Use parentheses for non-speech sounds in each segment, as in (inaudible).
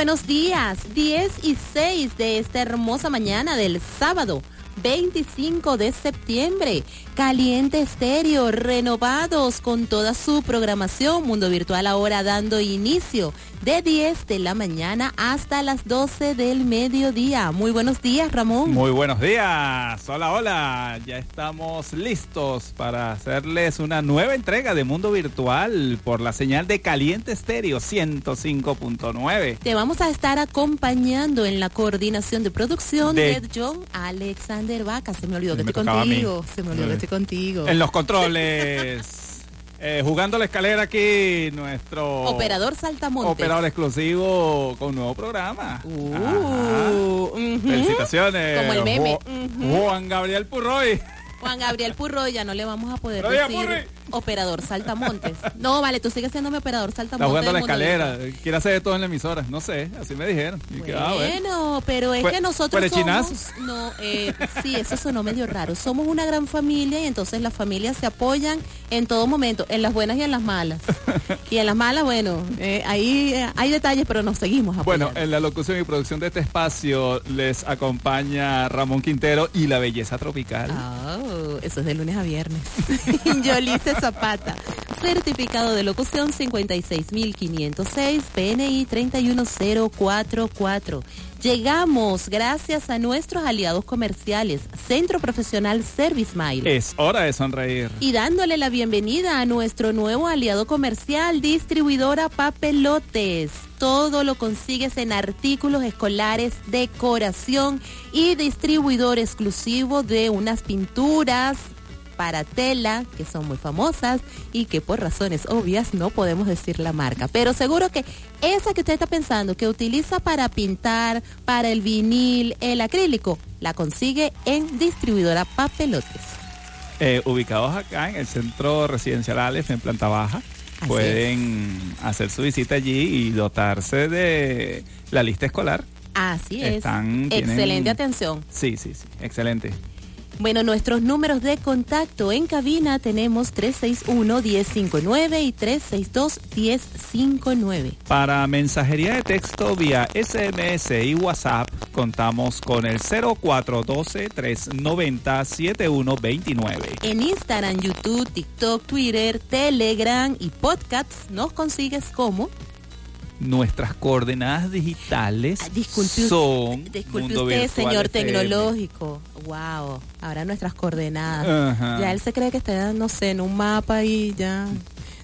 buenos días, 10 y 6 de esta hermosa mañana del sábado 25 de septiembre. Caliente Estéreo, renovados con toda su programación. Mundo Virtual ahora dando inicio de 10 de la mañana hasta las 12 del mediodía. Muy buenos días, Ramón. Muy buenos días. Hola, hola. Ya estamos listos para hacerles una nueva entrega de Mundo Virtual por la señal de Caliente Estéreo 105.9. Te vamos a estar acompañando en la coordinación de producción De- de, John Alexander Vaca. Se me olvidó que Me estoy contigo. Se me olvidó que estoy contigo. En los controles. Eh, jugando la escalera aquí, nuestro Operador Saltamontes. operador exclusivo con un nuevo programa. Uh. Felicitaciones. Como el meme. Ju-. Juan Gabriel Purroy. Juan Gabriel Purro, ya no le vamos a poder Pero decir. Operador Saltamontes. No, vale, tú sigues siendo mi operador Está Saltamontes. jugando la escalera. Quiere hacer de todo en la emisora. No sé, así me dijeron. Y ah, bueno. Bueno, pero es que nosotros somos... No, eh, sí, eso sonó medio raro. Somos una gran familia y entonces las familias se apoyan en todo momento, en las buenas y en las malas. Y en las malas, bueno, eh, ahí eh, hay detalles, pero nos seguimos Bueno, apoyando. en la locución y producción de este espacio les acompaña Ramón Quintero y la belleza tropical. Oh, eso es de lunes a viernes. (laughs) Yolice Zapata. Certificado de locución 56506, PNI 31044. Llegamos gracias a nuestros aliados comerciales, Centro Profesional Service Mile. Es hora de sonreír. Y dándole la bienvenida a nuestro nuevo aliado comercial, distribuidora Papelotes. Todo lo consigues en artículos escolares, decoración y distribuidor exclusivo de unas pinturas para tela que son muy famosas y que por razones obvias no podemos decir la marca. Pero seguro que esa que usted está pensando que utiliza para pintar, para el vinil, el acrílico, la consigue en distribuidora Papelotes. Eh, ubicados acá en el centro residencial Aleph, en planta baja, Así pueden hacer su visita allí y dotarse de la lista escolar. Así es. Están- tienen- Excelente atención. Sí, sí, sí, excelente. Bueno, nuestros números de contacto en cabina tenemos 361-1059 y 362-1059. Para mensajería de texto vía SMS y WhatsApp contamos con el 0412-390-7129. En Instagram, YouTube, TikTok, Twitter, Telegram y podcasts nos consigues como Nuestras coordenadas digitales Ah, disculpe, son Disculpe Mundo usted, Virtual señor FM. tecnológico. Wow, ahora nuestras coordenadas. Ajá. Ya él se cree que está, no sé, en un mapa y ya.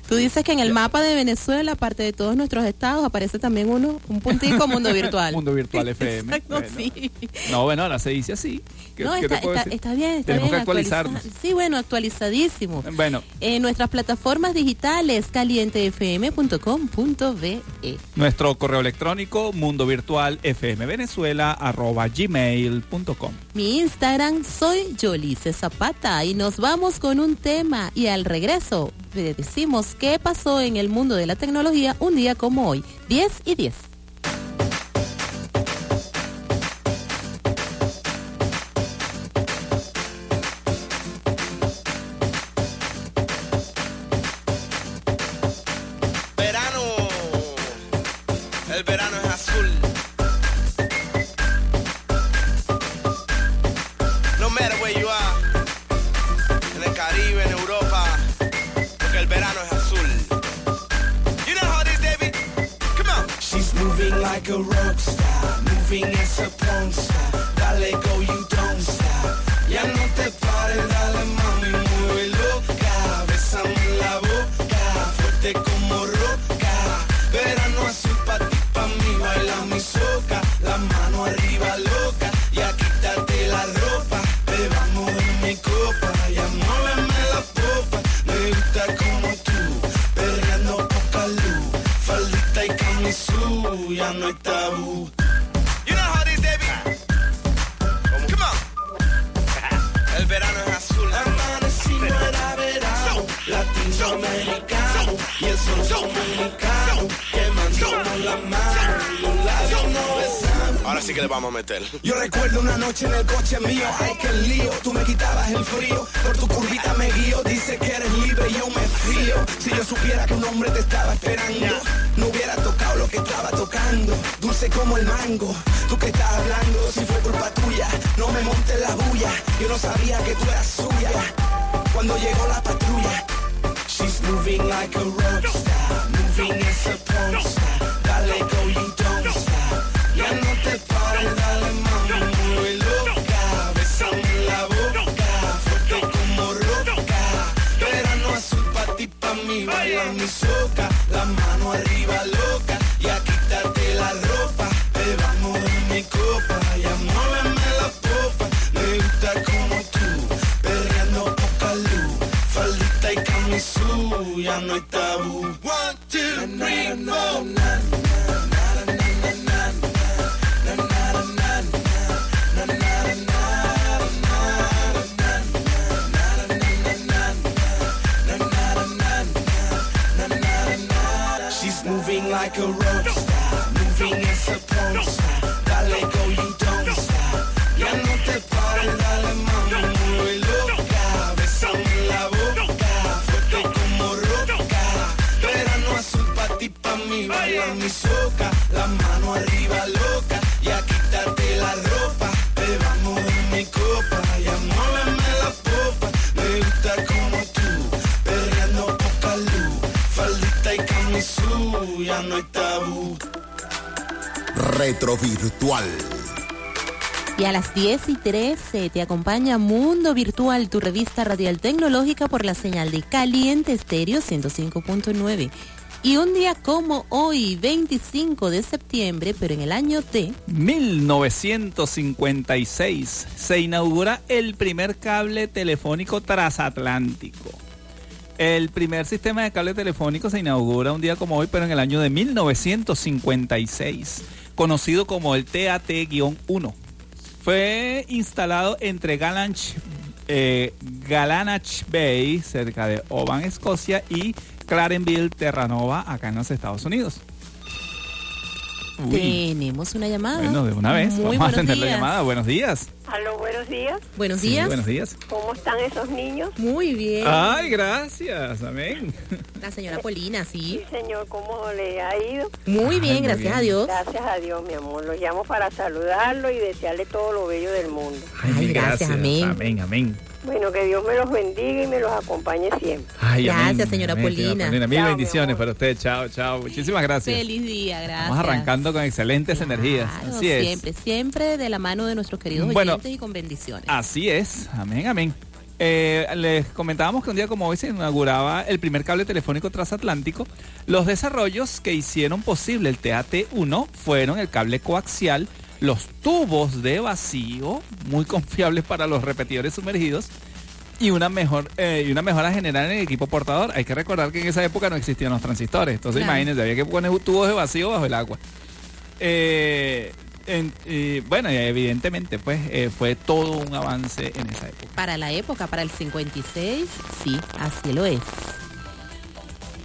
Tú dices que en el mapa de Venezuela, aparte de todos nuestros estados, aparece también uno, un puntico mundo virtual. (laughs) Mundo Virtual (laughs) FM. Exacto, Bueno. sí. No, bueno, ahora se dice así. ¿Qué- No, está, está- está bien, está Tenemos bien. que actualizarnos. actualiza- Sí, bueno, actualizadísimo. Bueno, En nuestras plataformas digitales, calientefm.com.be. nuestro correo electrónico mundo virtual fm venezuela arroba gmail.com. Mi Instagram soy Yolice Zapata y nos vamos con un tema y al regreso decimos qué pasó en el mundo de la tecnología un día como hoy, 10 y 10. Ahora sí que le vamos a meter. Yo recuerdo una noche en el coche mío, ay que lío, tú me quitabas el frío, por tu curvita me guío, dice que eres libre y yo me frío. Si yo supiera que un hombre te estaba esperando, no hubiera tocado lo que estaba tocando, dulce como el mango, tú que estás hablando, si fue culpa tuya, no me montes la bulla, yo no sabía que tú eras suya. Cuando llegó la patrulla, she's moving like a rockstar, moving as a porn star, dale go you Retrovirtual. Y a las 10 y 13 te acompaña Mundo Virtual, tu revista radial tecnológica por la señal de Caliente Estéreo 105.9. Y un día como hoy, 25 de septiembre, pero en el año de 1956 se inaugura el primer cable telefónico transatlántico. El primer sistema de cable telefónico se inaugura un día como hoy, pero en el año de 1956, conocido como el TAT-1. Fue instalado entre Galanch, eh, Galanach Bay, cerca de Oban, Escocia, y Clarenville, Terranova, acá en los Estados Unidos. Uy, tenemos una llamada. bueno, de una vez, Muy vamos a buenos atender la días. llamada. Buenos días. Aló, buenos días. Buenos Sí, días. buenos días. ¿Cómo están esos niños? Muy bien. Ay, gracias. Amén. (laughs) La señora Polina, sí. Sí, señor, ¿cómo le ha ido? Muy Ay, bien, muy gracias bien. a Dios. Gracias a Dios, mi amor. Los llamo para saludarlo y desearle todo lo bello del mundo. Ay, gracias, amén. Amén, amén. Bueno, que Dios me los bendiga y me los acompañe siempre. Ay, Gracias, amén, señora amén, Polina. Mil Chao, bendiciones para usted. Chao, chao. Muchísimas gracias. Feliz día, gracias. Vamos arrancando con excelentes energías. Así es. Siempre, siempre de la mano de nuestros queridos Bueno, oyentes y con bendiciones. Así es. Amén, amén. Eh, les comentábamos que un día como hoy se inauguraba el primer cable telefónico transatlántico. Los desarrollos que hicieron posible el TAT-1 fueron el cable coaxial, los tubos de vacío, muy confiables para los repetidores sumergidos, y una mejor eh, y una mejora general en el equipo portador. Hay que recordar que en esa época no existían los transistores. Entonces Claro. imagínense, había que poner tubos de vacío bajo el agua. Eh, en- y, bueno, evidentemente pues eh, fue todo un avance en esa época. Para la época, para el 56, sí, así lo es.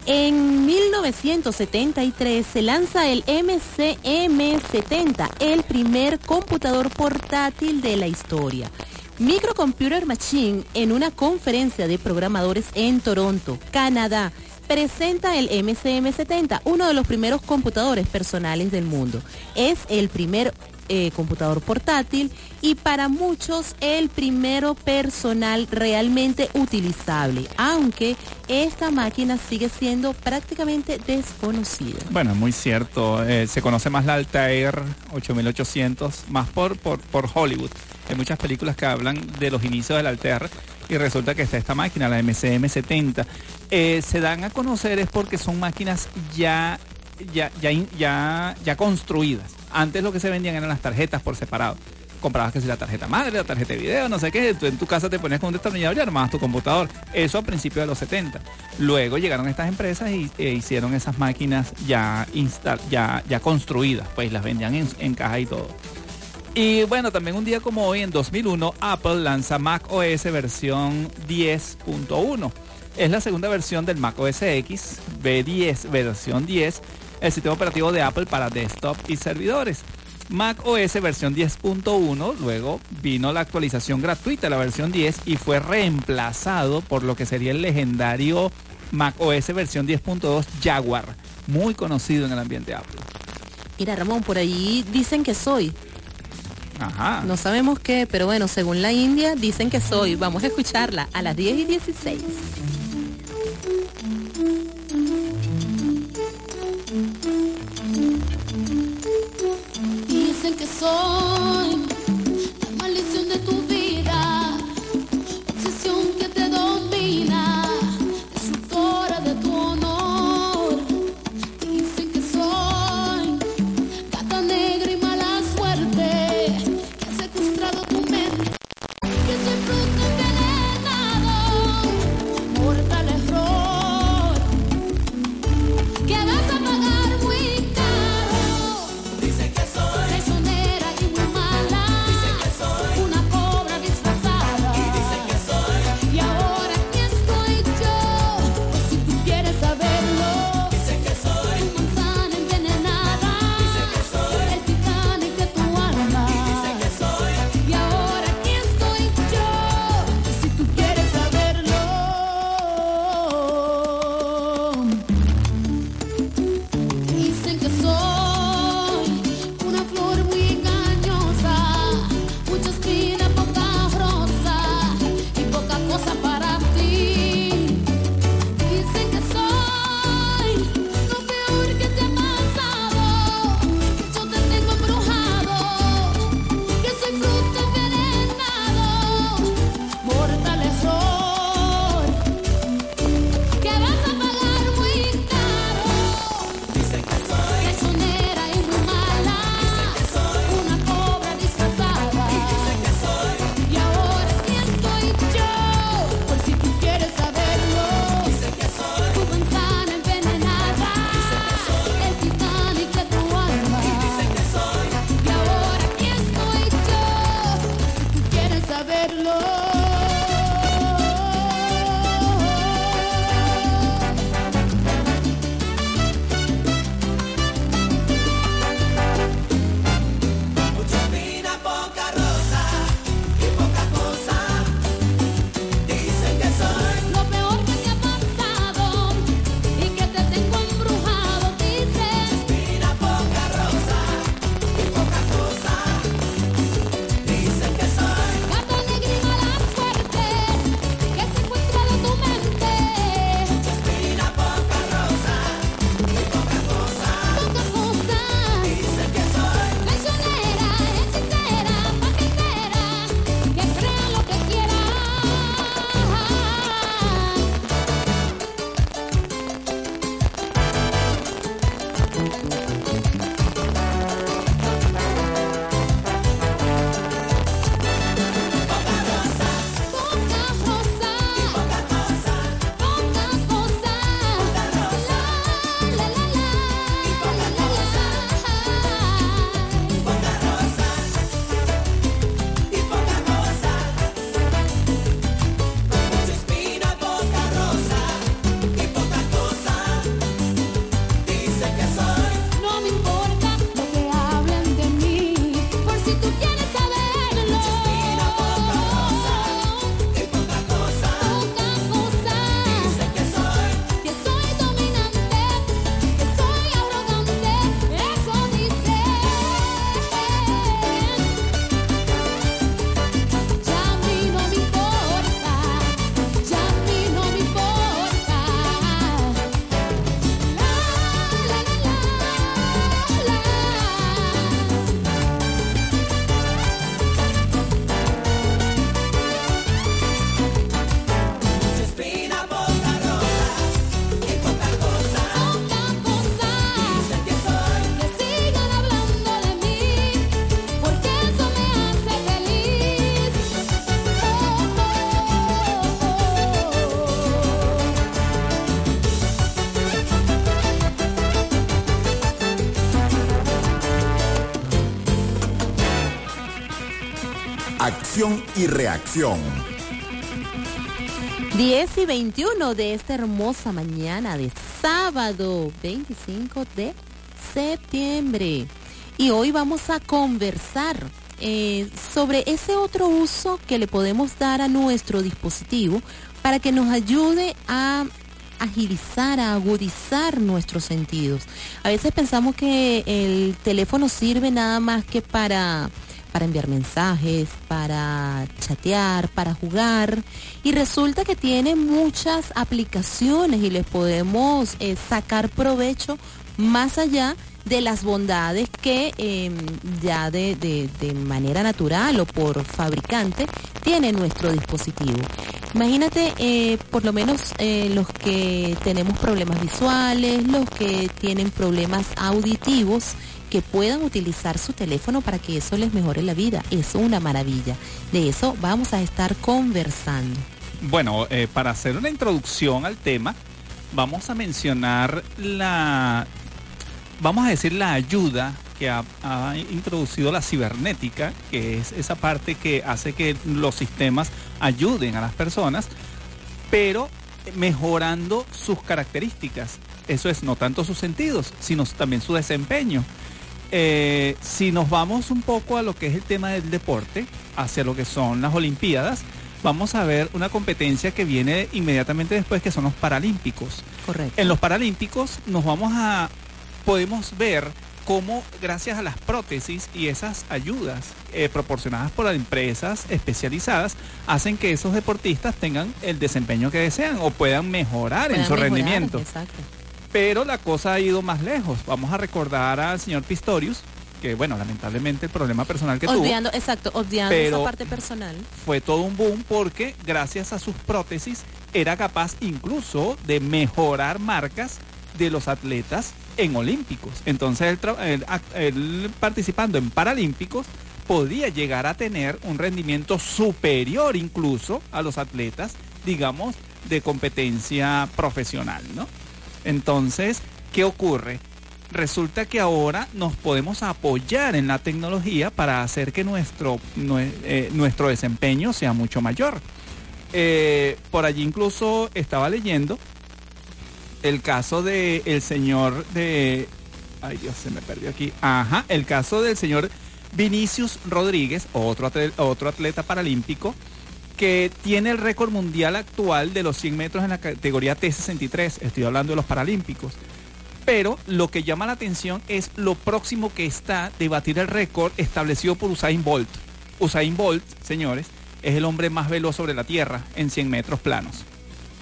En 1973 se lanza el MCM70, el primer computador portátil de la historia. Microcomputer Machine, en una conferencia de programadores en Toronto, Canadá, presenta el MCM70, uno de los primeros computadores personales del mundo. Es el primer eh, computador portátil y para muchos el primero personal realmente utilizable, aunque esta máquina sigue siendo prácticamente desconocida. Bueno, muy cierto. eh, se conoce más la Altair 8800, más por, por, por Hollywood. Hay muchas películas que hablan de los inicios del Altair y resulta que está esta máquina, la MCM70. Eh, se dan a conocer es porque son máquinas ya, ya, ya, ya, ya construidas. Antes lo que se vendían eran las tarjetas por separado. Comprabas que si la tarjeta madre, la tarjeta de video, no sé qué, en tu casa te ponías con un destornillador y armabas tu computador. Eso a principios de los 70. Luego llegaron estas empresas y e hicieron esas máquinas ya, insta ya, ya construidas, pues las vendían en, en caja y todo. Y bueno, también un día como hoy, en 2001, Apple lanza Mac OS versión 10.1. Es la segunda versión del Mac OS X, B10 versión 10, el sistema operativo de Apple para desktop y servidores. Mac OS versión 10.1, luego vino la actualización gratuita, la versión 10, y fue reemplazado por lo que sería el legendario Mac OS versión 10.2 Jaguar, muy conocido en el ambiente Apple. Mira Ramón, por ahí dicen que soy. Ajá. No sabemos qué, pero bueno, según la India dicen que soy. Vamos a escucharla a las 10 y 16. So. reacción. 10 y 21 de esta hermosa mañana de sábado 25 de septiembre. Y hoy vamos a conversar eh, sobre ese otro uso que le podemos dar a nuestro dispositivo para que nos ayude a agilizar, a agudizar nuestros sentidos. A veces pensamos que el teléfono sirve nada más que para para enviar mensajes, para chatear, para jugar. Y resulta que tiene muchas aplicaciones y les podemos eh, sacar provecho más allá de las bondades que eh, ya de, de, de manera natural o por fabricante tiene nuestro dispositivo. Imagínate, eh, por lo menos eh, los que tenemos problemas visuales, los que tienen problemas auditivos, que puedan utilizar su teléfono para que eso les mejore la vida. Es una maravilla. De eso vamos a estar conversando. Bueno, eh, para hacer una introducción al tema, vamos a mencionar la, vamos a decir la ayuda que ha, ha introducido la cibernética, que es esa parte que hace que los sistemas ayuden a las personas, pero mejorando sus características. Eso es, no tanto sus sentidos, sino también su desempeño. Eh, si nos vamos un poco a lo que es el tema del deporte, hacia lo que son las Olimpiadas, vamos a ver una competencia que viene inmediatamente después, que son los Paralímpicos. Correcto. En los Paralímpicos nos vamos a, podemos ver cómo gracias a las prótesis y esas ayudas eh, proporcionadas por las empresas especializadas, hacen que esos deportistas tengan el desempeño que desean o puedan mejorar en su mejorar, rendimiento. Exacto. Pero la cosa ha ido más lejos. Vamos a recordar al señor Pistorius, que bueno, lamentablemente el problema personal que tuvo Obviando, exacto, obviando esa parte personal. fue todo un boom porque gracias a sus prótesis era capaz incluso de mejorar marcas de los atletas en olímpicos. Entonces él, él participando en paralímpicos podía llegar a tener un rendimiento superior incluso a los atletas, digamos, de competencia profesional, ¿no? Entonces, ¿qué ocurre? Resulta que ahora nos podemos apoyar en la tecnología para hacer que nuestro, nue- eh, nuestro desempeño sea mucho mayor. Eh, por allí incluso estaba leyendo el caso del el señor de... Ay Dios, se me perdió aquí. Ajá, el caso del señor Vinicius Rodríguez, otro otro atleta paralímpico, que tiene el récord mundial actual de los 100 metros en la categoría T63. Estoy hablando de los paralímpicos. Pero lo que llama la atención es lo próximo que está de batir el récord establecido por Usain Bolt. Usain Bolt, señores, es el hombre más veloz sobre la Tierra en 100 metros planos.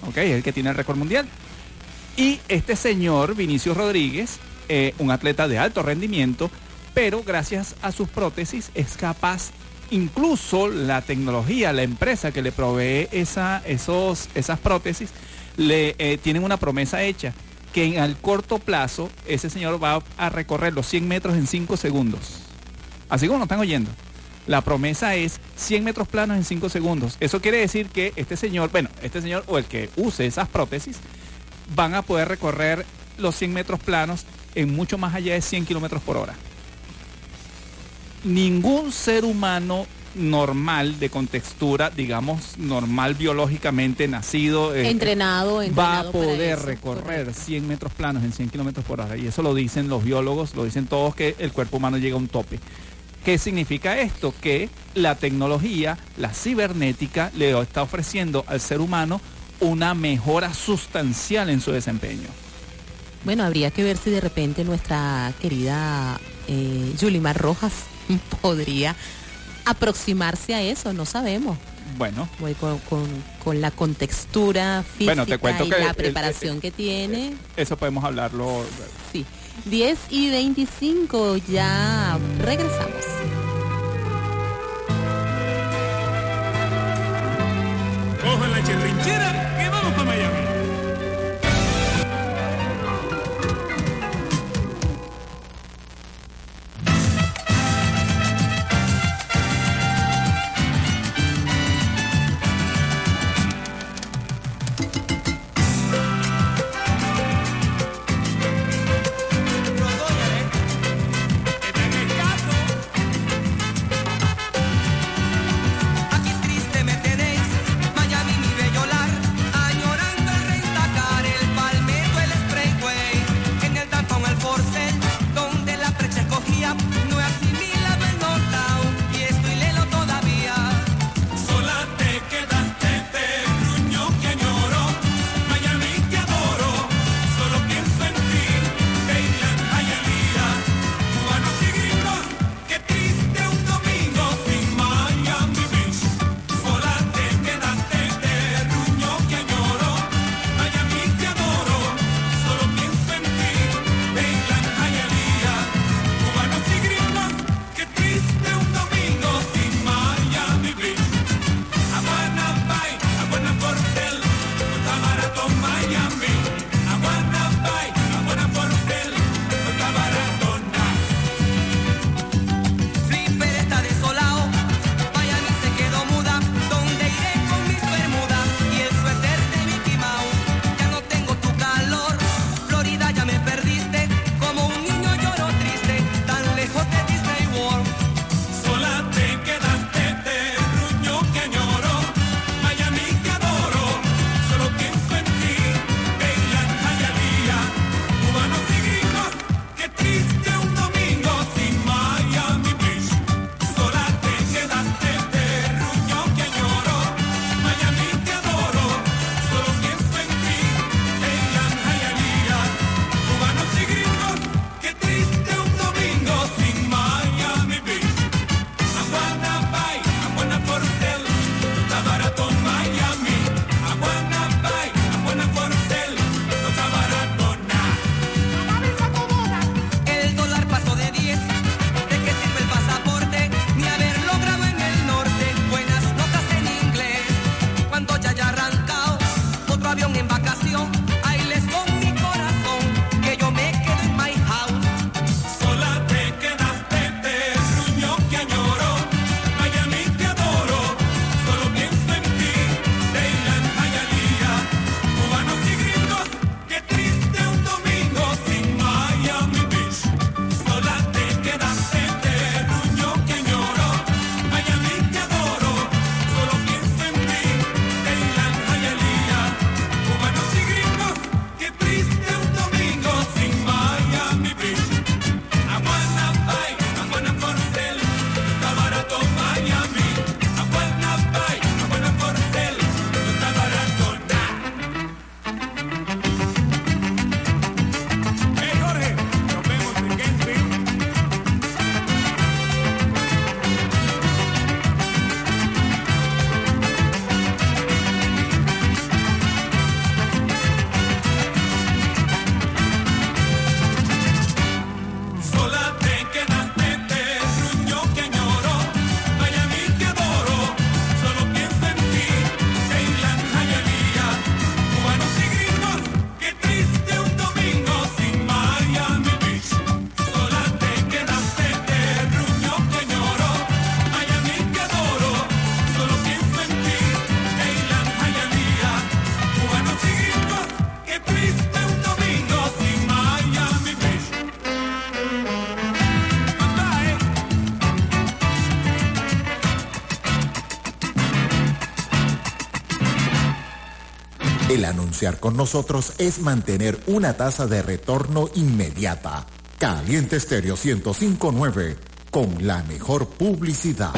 ¿Ok? Es el que tiene el récord mundial. Y este señor, Vinicius Rodríguez, eh, un atleta de alto rendimiento, pero gracias a sus prótesis es capaz, incluso la tecnología, la empresa que le provee esos, esas prótesis, le eh, tienen una promesa hecha, que en al corto plazo ese señor va a recorrer los 100 metros en 5 segundos. Así como lo están oyendo. La promesa es 100 metros planos en 5 segundos. Eso quiere decir que este señor, bueno, este señor o el que use esas prótesis, van a poder recorrer los 100 metros planos en mucho más allá de 100 kilómetros por hora. Ningún ser humano normal de contextura, digamos, normal biológicamente nacido, eh, entrenado, va a poder eso, recorrer correcto. 100 metros planos en 100 kilómetros por hora. Y eso lo dicen los biólogos, lo dicen todos, que el cuerpo humano llega a un tope. ¿Qué significa esto? Que la tecnología, la cibernética, le está ofreciendo al ser humano una mejora sustancial en su desempeño. Bueno, habría que ver si de repente nuestra querida eh, Yulimar Rojas (laughs) podría aproximarse a eso, no sabemos. Bueno, Voy con, con- con la contextura física Bueno, te cuento y que la el- el- preparación el- que tiene. eso podemos hablarlo. Sí. 10 y 25, ya regresamos. Cojan la chirrinchera que vamos para Miami. con nosotros es mantener una tasa de retorno inmediata. Caliente Estéreo 1059 con la mejor publicidad.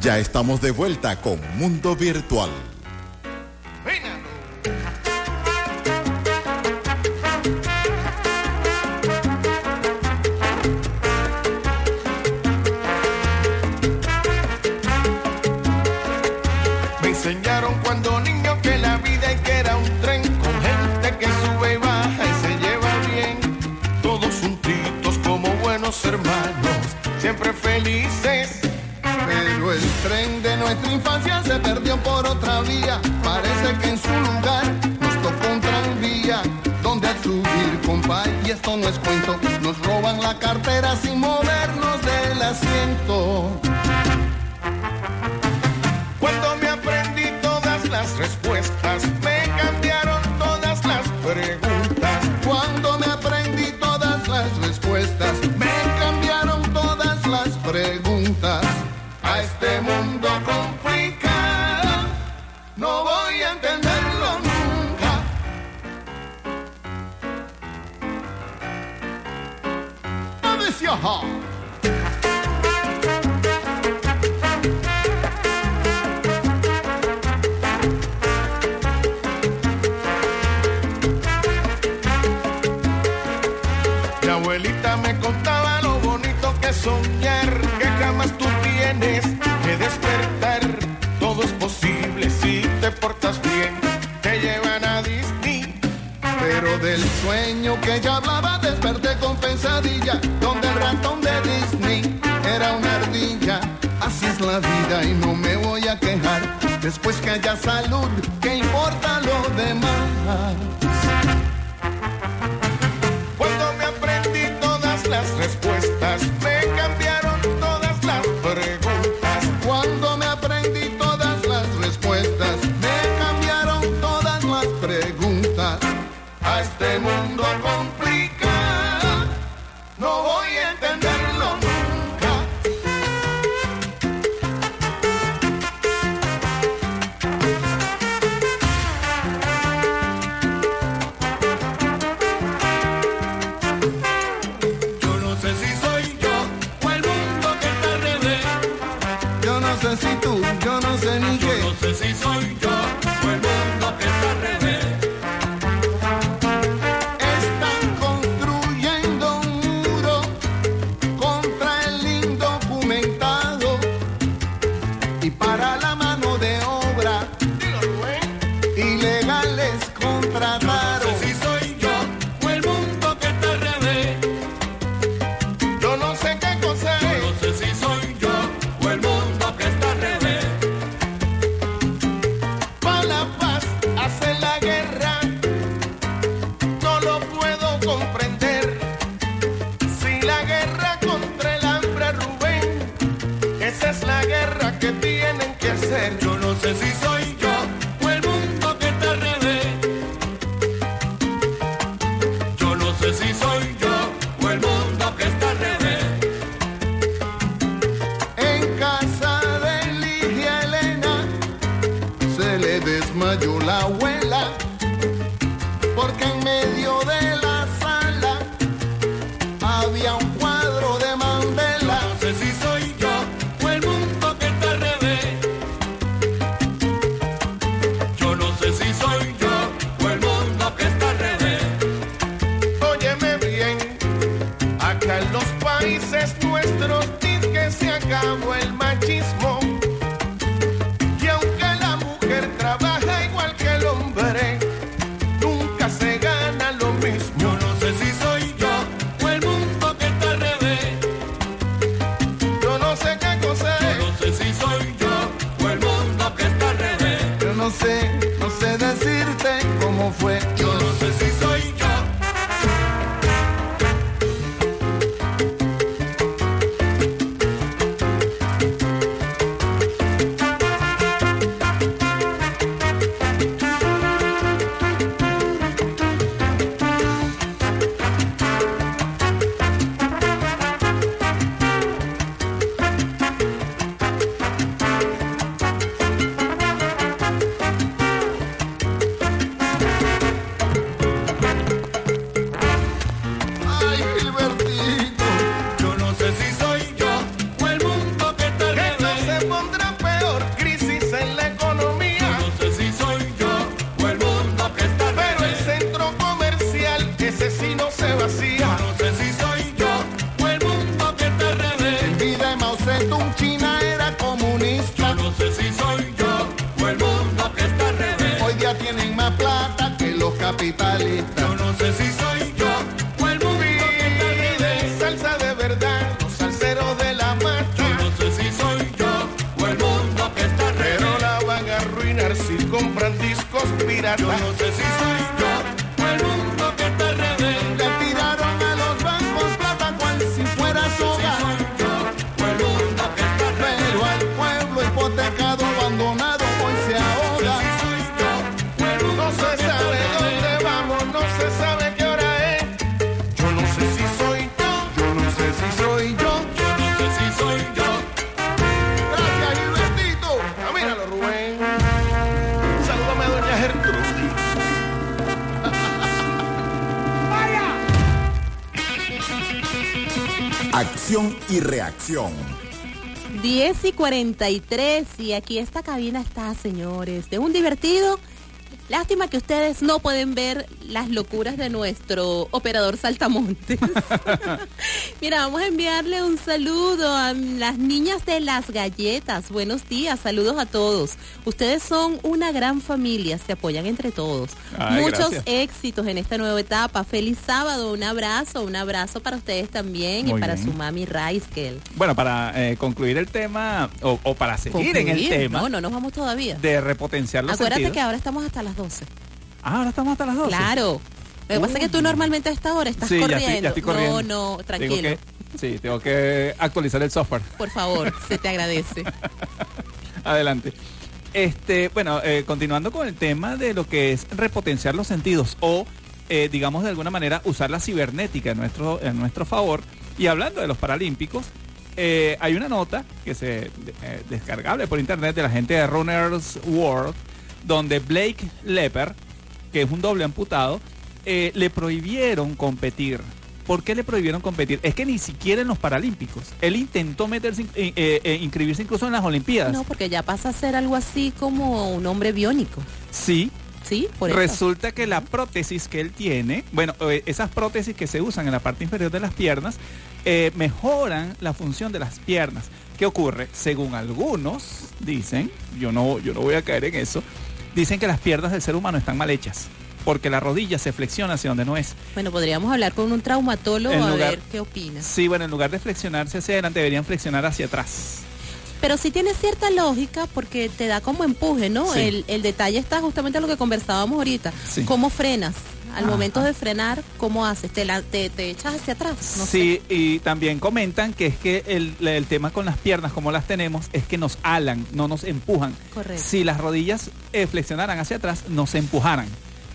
Ya estamos de vuelta con Mundo Virtual. Acción y reacción. 10 y 43 y aquí esta cabina está, señores, de un divertido. Lástima que ustedes no pueden ver las locuras de nuestro operador Saltamontes. (laughs) Mira, vamos a enviarle un saludo a las niñas de las galletas. Buenos días, saludos a todos. Ustedes son una gran familia, se apoyan entre todos. Ay, Muchos gracias. éxitos en esta nueva etapa. Feliz sábado, un abrazo, un abrazo para ustedes también y para bien. su mami Raiskel. Bueno, para eh, concluir el tema, o, o para seguir en el tema No, no nos vamos todavía. de repotenciar los Acuérdate sentidos. que ahora estamos hasta las 12. Ah, ahora estamos hasta las 12. Claro. Lo que pasa es que tú normalmente a esta hora estás Sí, corriendo. estoy, ya estoy corriendo. No, no, Tengo tranquilo. que- sí, tengo que actualizar el software. Por favor, se te agradece. (laughs) Adelante. Este, bueno, eh, continuando con el tema de lo que es repotenciar los sentidos o, eh, digamos de alguna manera, usar la cibernética en nuestro, en nuestro favor. Y hablando de los Paralímpicos, eh, hay una nota que se eh, descargable por internet de la gente de Runners World, donde Blake Lepper, que es un doble amputado, eh, le prohibieron competir. ¿Por qué le prohibieron competir? Es que ni siquiera en los Paralímpicos. Él intentó meterse, eh, eh, inscribirse incluso en las Olimpiadas. No, porque ya pasa a ser algo así como un hombre biónico. Sí, ¿Sí? Por eso. resulta que la prótesis que él tiene, bueno, esas prótesis que se usan en la parte inferior de las piernas, mejoran la función de las piernas. ¿Qué ocurre? Según algunos dicen, yo no, yo no voy a caer en eso, dicen que las piernas del ser humano están mal hechas, porque la rodilla se flexiona hacia donde no es. Bueno, podríamos hablar con un traumatólogo En a lugar- ver qué opinas. Sí, bueno, en lugar de flexionarse hacia adelante, deberían flexionar hacia atrás. Pero sí tiene cierta lógica porque te da como empuje, ¿no? Sí. El, el detalle está justamente en lo que conversábamos ahorita. Sí. ¿Cómo frenas? Al Ajá. momento de frenar, ¿cómo haces? ¿Te, la- te, te echas hacia atrás? No sé. sí, y también comentan que es que el, el tema con las piernas, como las tenemos, es que nos alan, no nos empujan. Correcto. Si las rodillas eh, flexionaran hacia atrás, nos empujaran.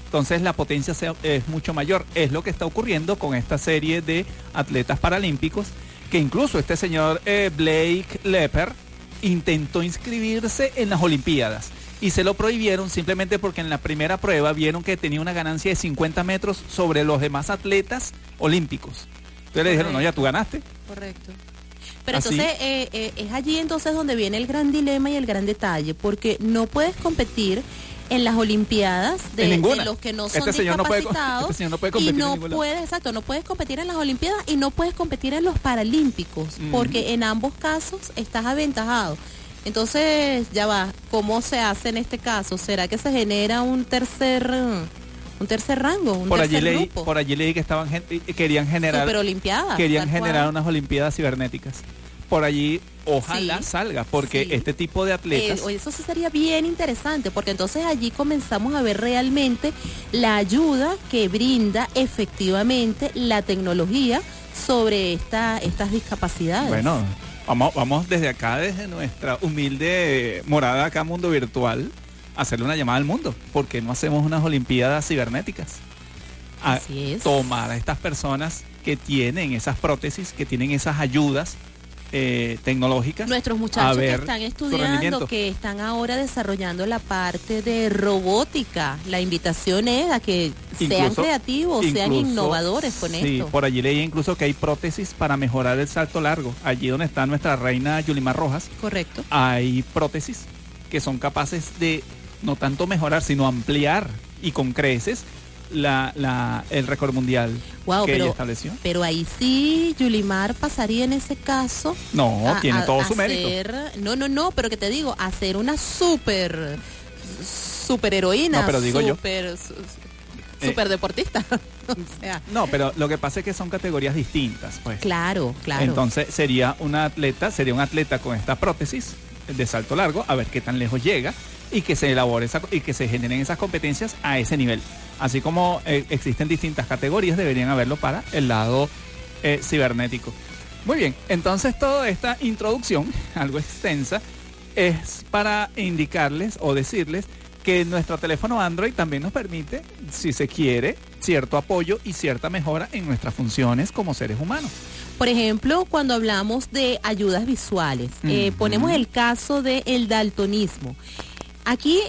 Entonces la potencia es mucho mayor. Es lo que está ocurriendo con esta serie de atletas paralímpicos, que incluso este señor eh, Blake Lepper intentó inscribirse en las Olimpiadas y se lo prohibieron simplemente porque en la primera prueba vieron que tenía una ganancia de 50 metros sobre los demás atletas olímpicos. Entonces le dijeron, no, ya tú ganaste. Correcto. Pero Así. entonces eh, eh, es allí entonces donde viene el gran dilema y el gran detalle, porque no puedes competir en las Olimpiadas de, los que no son Este no puede discapacitados este señor no puede y no puedes, exacto, no puedes competir en las Olimpiadas y no puedes competir en los Paralímpicos, porque en ambos casos estás aventajado. Entonces, ya va, ¿cómo se hace en este caso? ¿Será que se genera un tercer un tercer rango, un Por allí tercer leí, grupo? por allí leí que estaban querían generar Superolimpiadas, querían generar cual. unas olimpiadas cibernéticas. Por allí ojalá Sí. salga porque Sí. este tipo de atletas Eh, eso sí sería bien interesante, porque entonces allí comenzamos a ver realmente la ayuda que brinda efectivamente la tecnología sobre esta, estas discapacidades. Bueno, vamos, vamos desde acá, desde nuestra humilde morada acá, mundo virtual, a hacerle una llamada al mundo. ¿Por qué no hacemos unas olimpiadas cibernéticas? A Así es. tomar a estas personas que tienen esas prótesis, que tienen esas ayudas eh, tecnológicas. Nuestros muchachos que están estudiando, que están ahora desarrollando la parte de robótica, la invitación es a que sean Incluso- creativos, sean innovadores con sí, esto. por allí leí incluso que hay prótesis para mejorar el salto largo. Allí donde está nuestra reina Yulimar Rojas, Correcto. hay prótesis que son capaces de no tanto mejorar, sino ampliar y con creces la, la- el récord mundial Wow, que ella pero, estableció. pero ahí sí, Yulimar pasaría en ese caso. No, a- tiene todo a su mérito. no, no, no, pero que te digo, hacer una super, super heroína. No, pero digo yo. super, su- Eh, super deportista. (laughs) o sea, No, pero lo que pasa es que son categorías distintas, pues. claro, claro. Entonces sería una atleta, sería un atleta con esta prótesis de salto largo, a ver qué tan lejos llega y que se elabore esa, y que se generen esas competencias a ese nivel. Así como eh, existen distintas categorías, deberían haberlo para el lado eh, cibernético. Muy bien, entonces toda esta introducción, (laughs) algo extensa, es para indicarles o decirles que nuestro teléfono Android también nos permite, si se quiere, cierto apoyo y cierta mejora en nuestras funciones como seres humanos. Por ejemplo, cuando hablamos de ayudas visuales, eh, ponemos el caso del daltonismo. Aquí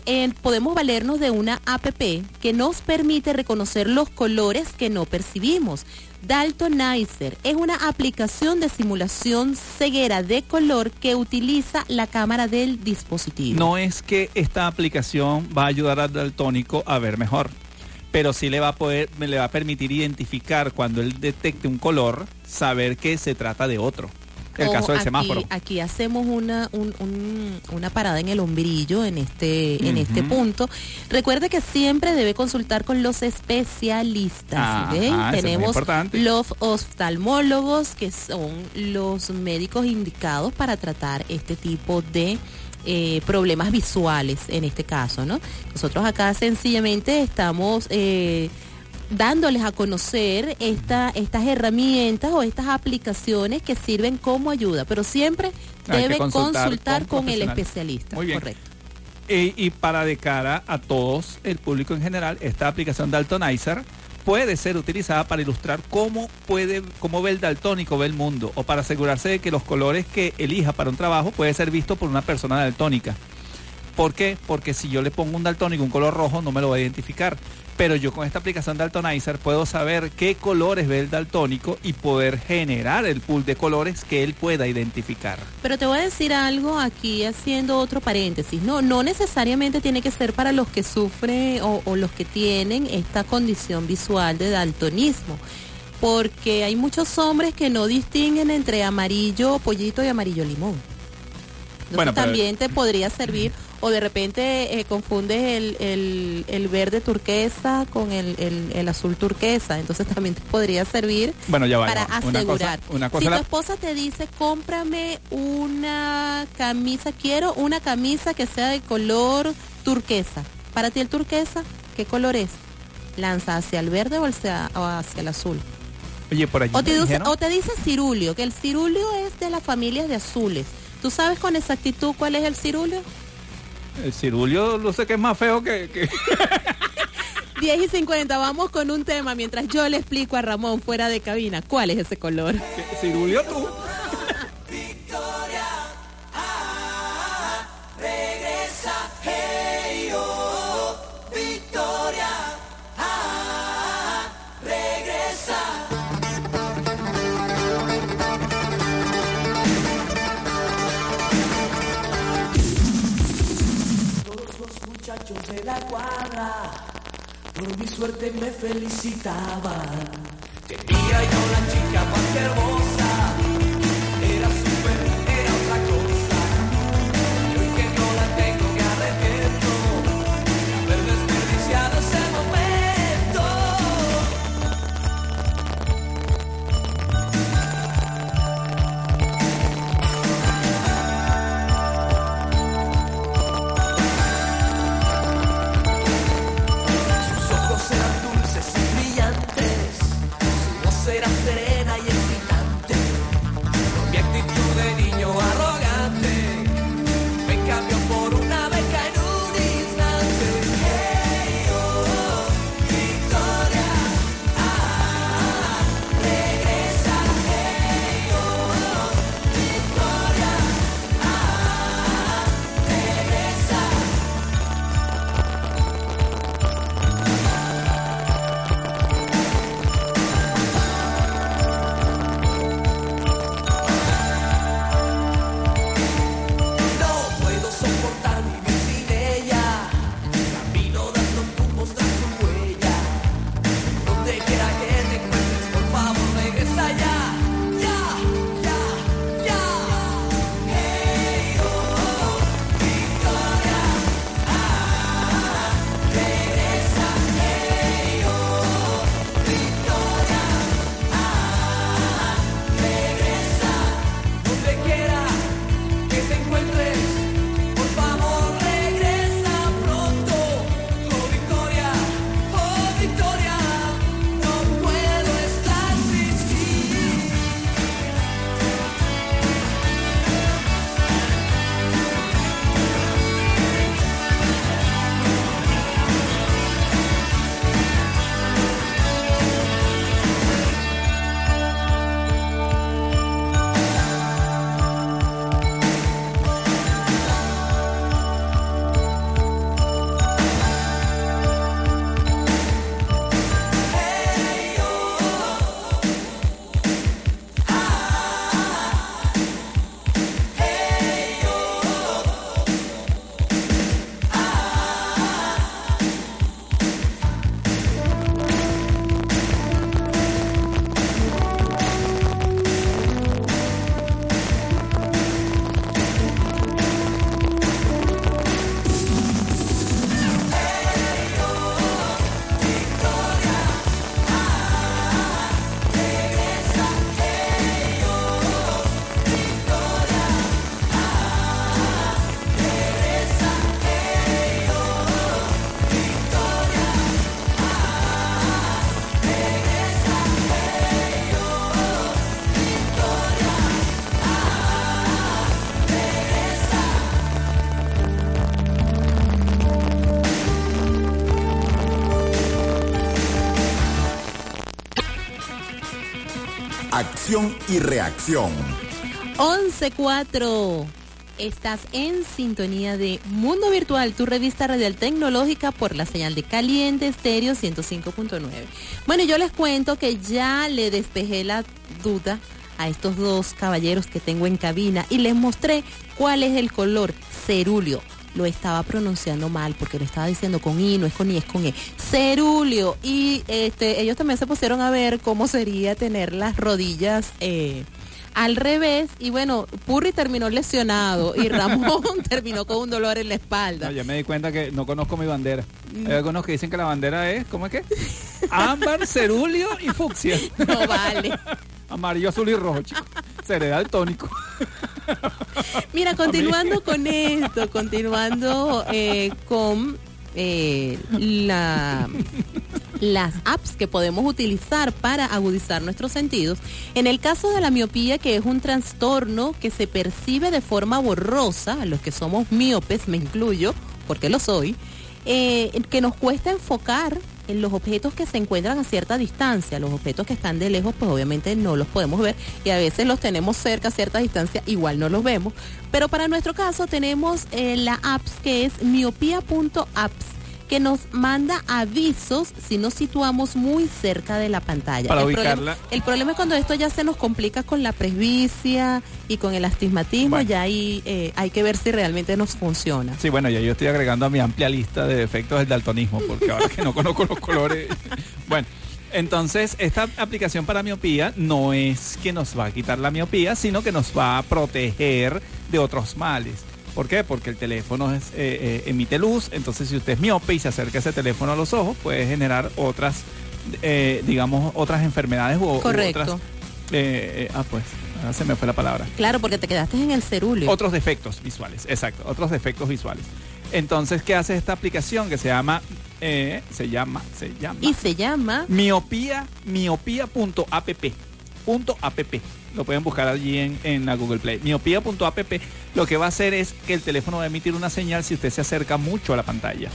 podemos valernos de una APP que nos permite reconocer los colores que no percibimos. Daltonizer es una aplicación de simulación ceguera de color que utiliza la cámara del dispositivo. No es que esta aplicación va a ayudar al daltónico a ver mejor, pero sí le va a permitir identificar cuando él detecte un color, saber que se trata de otro. El Ojo, caso del aquí- semáforo. Aquí hacemos una, un- un- una parada en el hombrillo en este, en este punto. Recuerde que siempre debe consultar con los especialistas. Tenemos los oftalmólogos, que son los médicos indicados para tratar este tipo de eh, problemas visuales en este caso, ¿no? Nosotros acá sencillamente estamos eh, dándoles a conocer esta, estas herramientas o estas aplicaciones que sirven como ayuda, pero siempre Hay que debe consultar consultar, con con, el especialista. Muy bien. Correcto. Y, y para de cara a todos, el público en general, esta aplicación Daltonizer puede ser utilizada para ilustrar cómo puede, cómo ve el daltónico, ve el mundo, o para asegurarse de que los colores que elija para un trabajo puede ser visto por una persona daltónica. ¿Por qué? Porque si yo le pongo un daltónico un color rojo, no me lo va a identificar. Pero yo con esta aplicación Daltonizer puedo saber qué colores ve el daltónico y poder generar el pool de colores que él pueda identificar. Pero te voy a decir algo aquí haciendo otro paréntesis. No, no necesariamente tiene que ser para los que sufren o, o los que tienen esta condición visual de daltonismo. Porque hay muchos hombres que no distinguen entre amarillo pollito y amarillo limón. Entonces Bueno, pero- también te podría servir, o de repente eh, confundes el, el- el verde turquesa con el, el- el azul turquesa. Entonces (laughs) también te podría servir Bueno, ya para. Una asegurar. cosa, una cosa si tu esposa te dice, cómprame una camisa, quiero una camisa que sea de color turquesa. Para ti el turquesa, ¿qué color es? ¿Lanza hacia el verde o hacia, o hacia el azul? Oye, por allí O te, dice, o te dice cirulio, que el cirulio es de las familias de azules. ¿Tú sabes con exactitud cuál es el cirulio? El cirulio lo sé que es más feo que... que- (laughs) 10 y 50, vamos con un tema mientras yo le explico a Ramón fuera de cabina cuál es ese color. cirulio tú. (laughs) la cuadra por mi suerte me felicitaban. Tenía yo la chica más hermosa, y reacción. 11.4. Estás en sintonía de Mundo Virtual, tu revista radial tecnológica por la señal de Caliente Estéreo 105.9. Bueno, yo les cuento que ya le despejé la duda a estos dos caballeros que tengo en cabina y les mostré cuál es el color cerúleo. Lo estaba pronunciando mal porque lo estaba diciendo con I, no es con I, es con E. Cerúleo. Y este, ellos también se pusieron a ver cómo sería tener las rodillas eh, al revés. Y bueno, Purri terminó lesionado y (laughs) Ramón terminó con un dolor en la espalda. No, ya me di cuenta que no conozco mi bandera. Hay algunos que dicen que la bandera es, ¿cómo es que? Ámbar, cerúleo y fucsia. (laughs) No vale. Amarillo, azul y rojo, chico. Seré daltónico. Mira, (laughs) continuando con esto, continuando eh, con eh, la, las apps que podemos utilizar para agudizar nuestros sentidos. En el caso de la miopía, que es un trastorno que se percibe de forma borrosa, a los que somos miopes, me incluyo, porque lo soy, eh, que nos cuesta enfocar en los objetos que se encuentran a cierta distancia. Los objetos que están de lejos, pues obviamente no los podemos ver y a veces los tenemos cerca a cierta distancia, igual no los vemos. Pero para nuestro caso tenemos eh, la apps que es miopía.apps que nos manda avisos si nos situamos muy cerca de la pantalla. Para el, ubicarla. problema, el problema es cuando esto ya se nos complica con la presbicia y con el astigmatismo, Bueno. ya ahí eh, hay que ver si realmente nos funciona. Sí, bueno, ya yo estoy agregando a mi amplia lista de defectos del daltonismo, porque ahora que no conozco los colores. (laughs) Bueno, entonces esta aplicación para miopía no es que nos va a quitar la miopía, sino que nos va a proteger de otros males. ¿Por qué? Porque el teléfono es, eh, eh, emite luz, entonces si usted es miope y se acerca ese teléfono a los ojos, puede generar otras, eh, digamos, otras enfermedades o Correcto. otras... ah, pues, ahora se me fue la palabra. Claro, porque te quedaste en el cerúleo. Otros defectos visuales, exacto, otros defectos visuales. Entonces, ¿qué hace esta aplicación que se llama, se llama, se llama Y se llama miopía, miopía.app, punto app. Lo pueden buscar allí en, en la Google Play. Miopía.app lo que va a hacer es que el teléfono va a emitir una señal si usted se acerca mucho a la pantalla.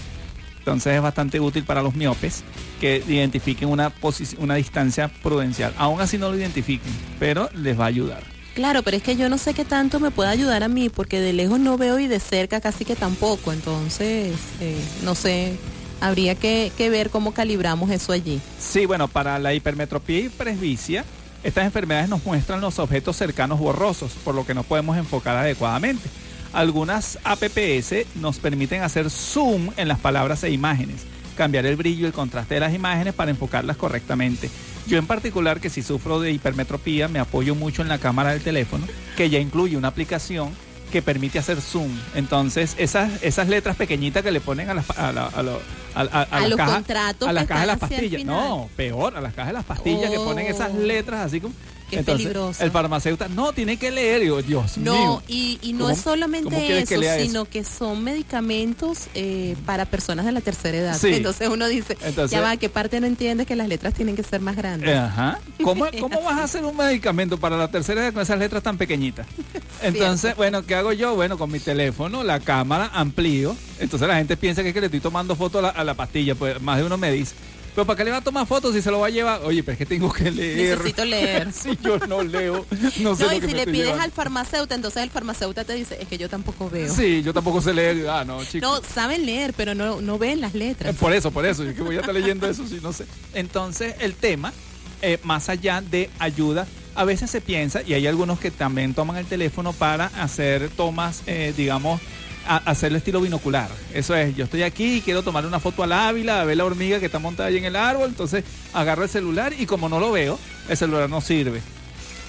Entonces es bastante útil para los miopes que identifiquen una, una distancia prudencial. Aún así no lo identifiquen, pero les va a ayudar. Claro, pero es que yo no sé qué tanto me puede ayudar a mí, porque de lejos no veo y de cerca casi que tampoco. Entonces, eh, no sé, habría que, que ver cómo calibramos eso allí. Sí, bueno, para la hipermetropía y presbicia, estas enfermedades nos muestran los objetos cercanos borrosos, por lo que no podemos enfocar adecuadamente. Algunas APPS nos permiten hacer zoom en las palabras e imágenes, cambiar el brillo y el contraste de las imágenes para enfocarlas correctamente. Yo en particular, que si sufro de hipermetropía, me apoyo mucho en la cámara del teléfono, que ya incluye una aplicación que permite hacer zoom. Entonces, esas, esas letras pequeñitas que le ponen a las, a la- a lo- a- a- a A las los cajas- contratos a las cajas de las pastillas. No, peor, a las cajas de las pastillas que ponen esas Oh. letras así como. Peligroso. El farmacéutico, no, tiene que leer. Digo, Dios No, mío. y, y no ¿Cómo- es solamente que eso, sino que son medicamentos eh, para personas de la tercera edad. Sí. Entonces uno dice, Entonces- ya va, ¿qué parte no entiendes que las letras tienen que ser más grandes? Ajá. ¿Cómo, (laughs) cómo vas a hacer un medicamento para la tercera edad con esas letras tan pequeñitas? (laughs) Entonces, bueno, ¿qué hago yo? Bueno, con mi teléfono, la cámara amplío. Entonces la gente piensa que es que le estoy tomando foto a la, a la pastilla. Pues más de uno me dice. Pero ¿para qué le va a tomar fotos si se lo va a llevar? Oye, pero es que tengo que leer. Necesito leer. (laughs) si yo no leo, no sé No, lo y que si me le pides llevando. al farmacéutico, entonces el farmacéutico te dice, es que yo tampoco veo. Sí, yo tampoco sé leer. Ah, no, chicos. No, saben leer, pero no, no ven las Eh, letras. Por eso, por eso, yo que voy a estar leyendo eso, sí, no sé. Entonces, el tema, eh, más allá de ayuda, a veces se piensa, y hay algunos que también toman el teléfono para hacer tomas, eh, digamos, a- hacerlo estilo binocular. Eso es, yo estoy aquí y quiero tomar una foto al ávila, a ver la hormiga que está montada ahí en el árbol, entonces agarro el celular y como no lo veo, el celular no sirve.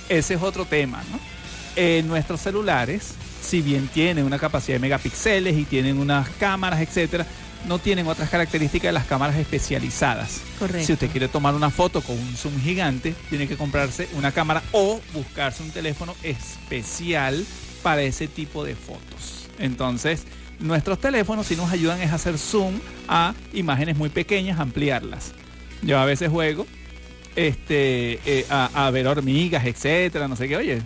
Ese es otro tema, ¿no? Eh, nuestros celulares, si bien tienen una capacidad de megapíxeles y tienen unas cámaras, etcétera, no tienen otras características de las cámaras especializadas. Correcto. Si usted quiere tomar una foto con un zoom gigante, tiene que comprarse una cámara o buscarse un teléfono especial para ese tipo de fotos. Entonces, nuestros teléfonos sí nos ayudan es hacer zoom a imágenes muy pequeñas, ampliarlas. Yo a veces juego este, eh, a, ver hormigas, etcétera, no sé qué. Oye,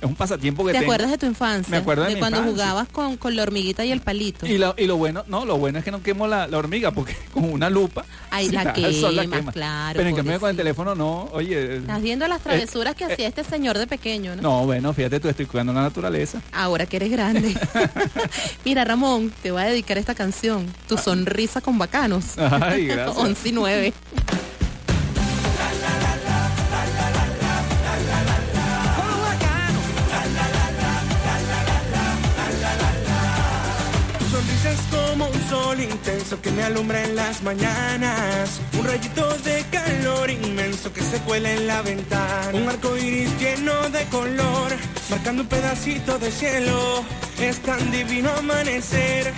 es un pasatiempo que ¿Te tengo. acuerdas de tu infancia? Me acuerdo de mi cuando infancia. jugabas con, con la hormiguita y el palito. Y lo, y lo bueno, no, lo bueno es que no quemo la, la hormiga porque (laughs) con una lupa. Si la da al sol, quemas, claro, Pero en cambio con el teléfono no, oye. Estás viendo las travesuras que hacía este señor de pequeño, ¿no? No, bueno, fíjate tú, estoy cuidando la naturaleza. Ahora que eres grande. (laughs) (laughs) Mira, Ramón, te voy a dedicar esta canción. Tu sonrisa con bacanos. Ay, gracias. 11 y 9. Intenso que me alumbra en las mañanas. Un rayito de calor inmenso que se cuela en la ventana. Un arco iris lleno de color, marcando un pedacito de cielo. Es tan divino amanecer,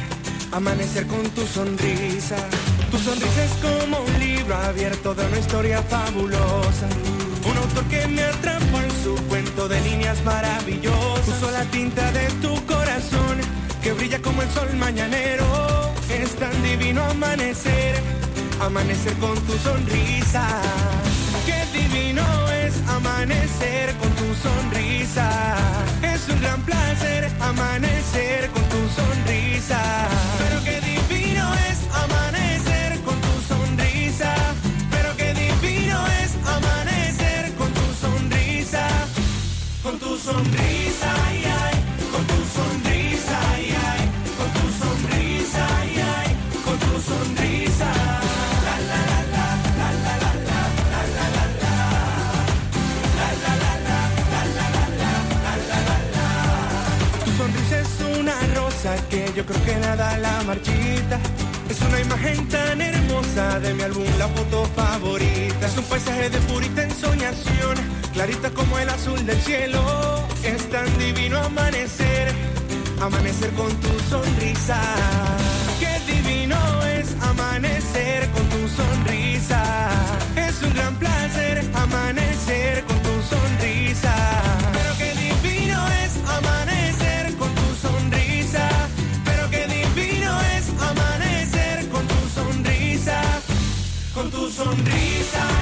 amanecer con tu sonrisa. Tu sonrisa es como un libro abierto de una historia fabulosa. Un autor que me atrapó en su cuento de líneas maravillosas. Puso la tinta de tu corazón que brilla como el sol mañanero. Es tan divino amanecer, amanecer con tu sonrisa. Qué divino es amanecer con tu sonrisa. Es un gran placer amanecer con tu sonrisa. Pero qué divino es amanecer con tu sonrisa. Pero qué divino es amanecer con tu sonrisa. Con tu sonrisa, que yo creo que nada la marchita. Es una imagen tan hermosa de mi álbum, la foto favorita. Es un paisaje de purita ensoñación, clarita como el azul del cielo. Es tan divino amanecer, amanecer con tu sonrisa. Qué divino es amanecer con tu sonrisa. Es un gran placer amanecer Con tu sonrisa,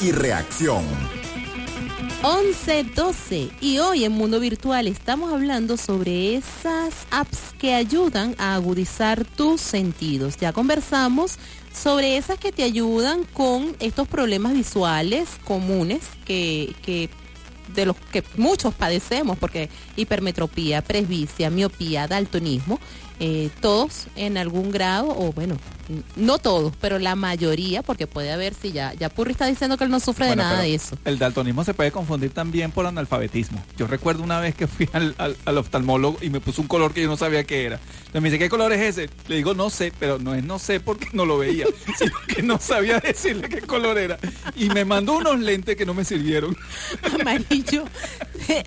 Y reacción. 11, 12 y hoy en Mundo Virtual estamos hablando sobre esas apps que ayudan a agudizar tus sentidos. Ya conversamos sobre esas que te ayudan con estos problemas visuales comunes que, que de los que muchos padecemos, porque hipermetropía, presbicia, miopía, daltonismo, eh, todos en algún grado, o bueno, no todos, pero la mayoría, porque puede haber, si ya, ya Purri está diciendo que él no sufre Bueno, de nada de eso. El daltonismo se puede confundir también por analfabetismo. Yo recuerdo una vez que fui al, al- al oftalmólogo y me puso un color que yo no sabía qué era. Entonces me dice, ¿qué color es ese? Le digo, no sé, pero no es no sé porque no lo veía, (laughs) sino que no sabía decirle qué color era. Y me mandó unos lentes que no me sirvieron. (laughs) Amarillo.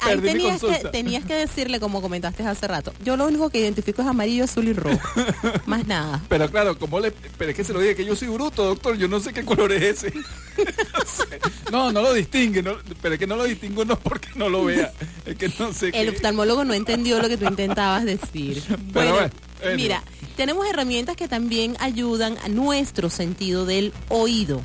Ahí que, tenías que decirle, como comentaste hace rato, yo lo único que identifico es amarillo, azul y rojo. (laughs) Más nada. Pero claro, ¿cómo le.? Pero es que se lo dije que yo soy bruto, doctor. Yo no sé qué color es ese. (laughs) No sé. no, no lo distingue. no- pero es que no lo distingo no porque no lo vea. Es que no sé El qué. oftalmólogo no entendió lo que tú intentabas decir. Pero Bueno, mira, tenemos herramientas que también ayudan a nuestro sentido del oído.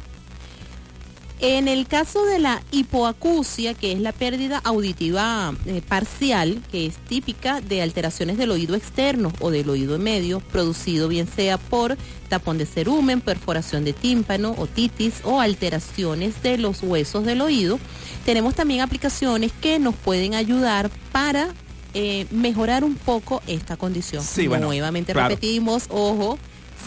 En el caso de la hipoacusia, que es la pérdida auditiva eh, parcial, que es típica de alteraciones del oído externo o del oído medio, producido bien sea por tapón de cerumen, perforación de tímpano, otitis o alteraciones de los huesos del oído, tenemos también aplicaciones que nos pueden ayudar para eh, mejorar un poco esta condición. Sí, bueno, Nuevamente claro. repetimos, ojo,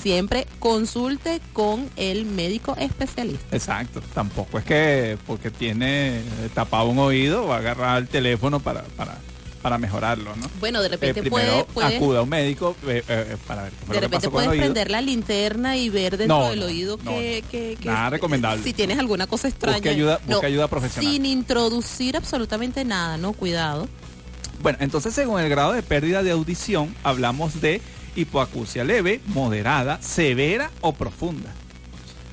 siempre consulte con el médico especialista. Exacto. Tampoco es que porque tiene tapado un oído va a agarrar el teléfono para, para, para mejorarlo, ¿no? Bueno, de Eh, repente primero puede, acuda a un médico eh, eh, para ver de repente puedes prender la linterna y ver dentro No, del no, oído no, que, que- que- Nada recomendable. si tienes alguna cosa extraña. Busque ayuda- No, busque ayuda profesional. Sin introducir absolutamente nada, ¿no? Cuidado. Bueno, entonces según el grado de pérdida de audición, hablamos de hipoacusia leve, moderada, severa o profunda,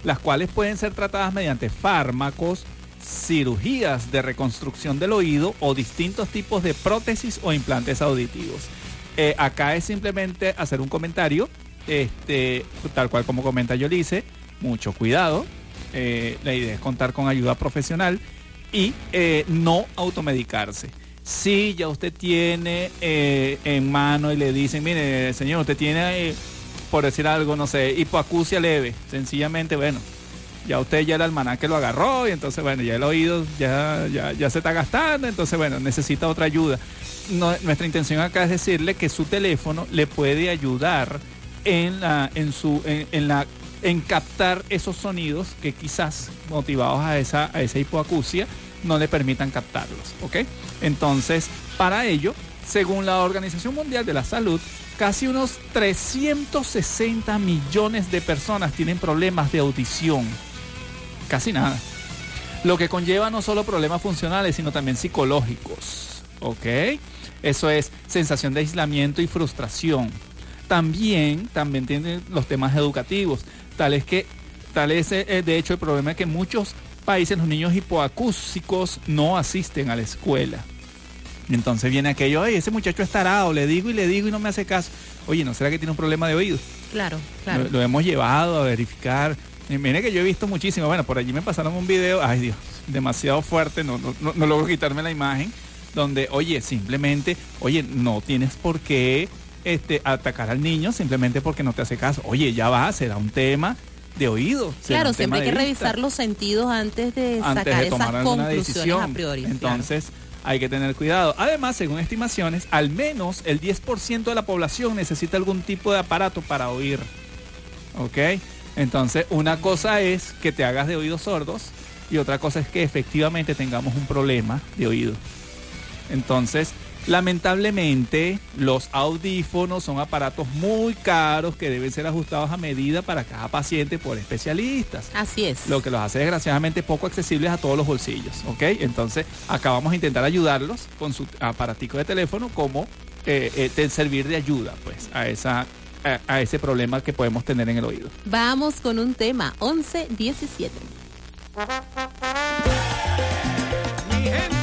las cuales pueden ser tratadas mediante fármacos, cirugías de reconstrucción del oído o distintos tipos de prótesis o implantes auditivos. Eh, acá es simplemente hacer un comentario, este, tal cual como comenta Yolice, mucho cuidado. eh, la idea es contar con ayuda profesional y eh, no automedicarse. Si ya usted tiene eh, en mano y le dicen, mire, señor, usted tiene, eh, por decir algo, no sé, hipoacusia leve, sencillamente, bueno, ya usted ya el almanaque lo agarró y entonces, bueno, ya el oído ya, ya, ya se está gastando, entonces, bueno, necesita otra ayuda. Nuestra intención acá es decirle que su teléfono le puede ayudar en la, en su, en la, en captar esos sonidos que quizás motivados a esa, a esa hipoacusia no le permitan captarlos, ¿ok? Entonces, para ello, según la Organización Mundial de la Salud, casi unos 360 millones de personas tienen problemas de audición. Casi nada. Lo que conlleva no solo problemas funcionales, sino también psicológicos. ¿Ok? Eso es sensación de aislamiento y frustración. También, también tienen los temas educativos. Tal es que, tal es eh, de hecho el problema es que muchos países los niños hipoacúsicos no asisten a la escuela. Entonces viene aquello, ay, ese muchacho es tarado, le digo y le digo y no me hace caso. Oye, ¿no será que tiene un problema de oído? Claro, claro. Lo, lo hemos llevado a verificar. Y mire que yo he visto muchísimo. Bueno, por allí me pasaron un video, ay Dios, demasiado fuerte, no, no, no, no logro quitarme la imagen, donde, oye, simplemente, oye, no tienes por qué este, atacar al niño simplemente porque no te hace caso. Oye, ya va, será un tema de oído. Claro, siempre hay que vista revisar los sentidos antes de antes sacar de tomar esas conclusiones decisión. a priori. claro. Entonces, hay que tener cuidado. Además, según estimaciones, al menos el 10% de la población necesita algún tipo de aparato para oír. ¿Ok? Entonces, una cosa es que te hagas de oídos sordos y otra cosa es que efectivamente tengamos un problema de oído. Entonces, lamentablemente, los audífonos son aparatos muy caros que deben ser ajustados a medida para cada paciente por especialistas Así es. lo que los hace desgraciadamente poco accesibles a todos los bolsillos, ¿ok? Entonces, acá vamos a intentar ayudarlos con su aparatico de teléfono como eh, eh, de servir de ayuda, pues, a esa a, a ese problema que podemos tener en el oído. Vamos con un tema, 11-17. Mi gente,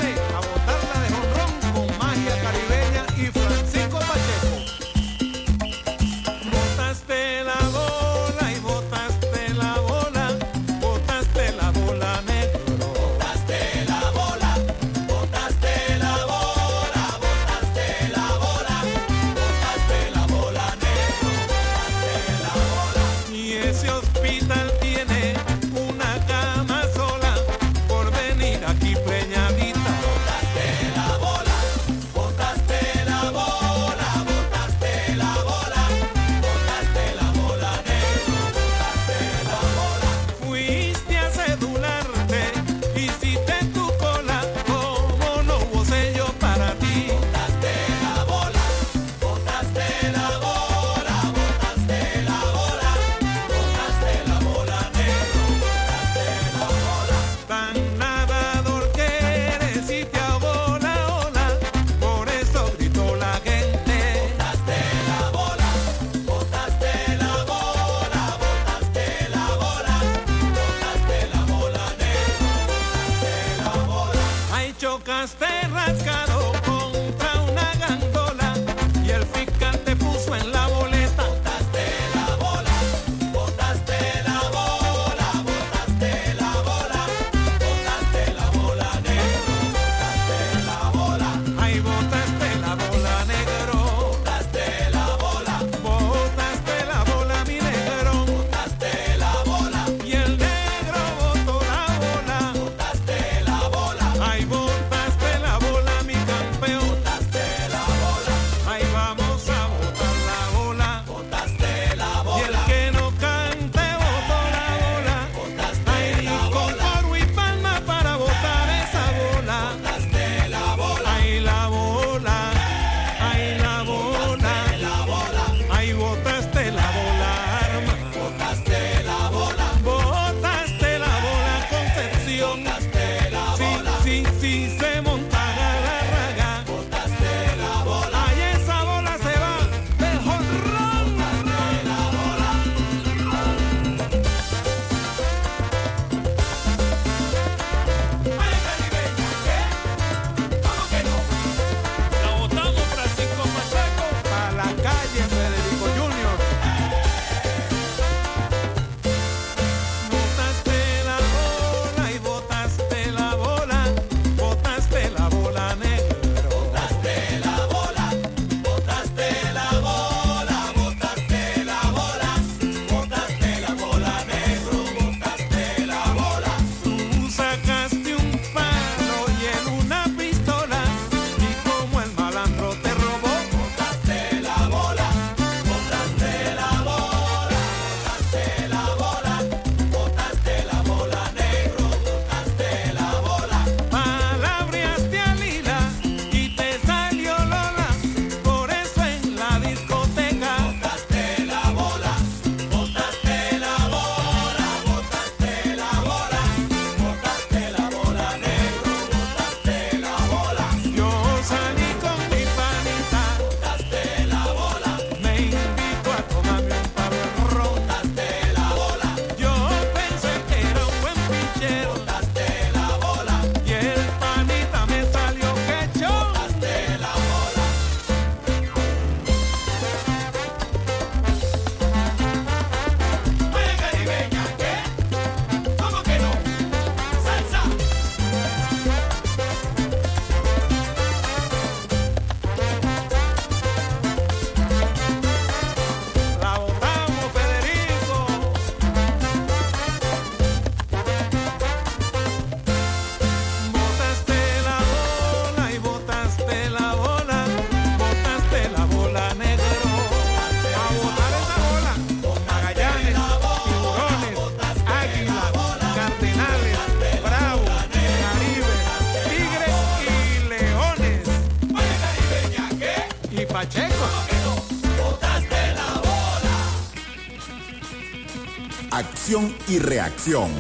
y reacción.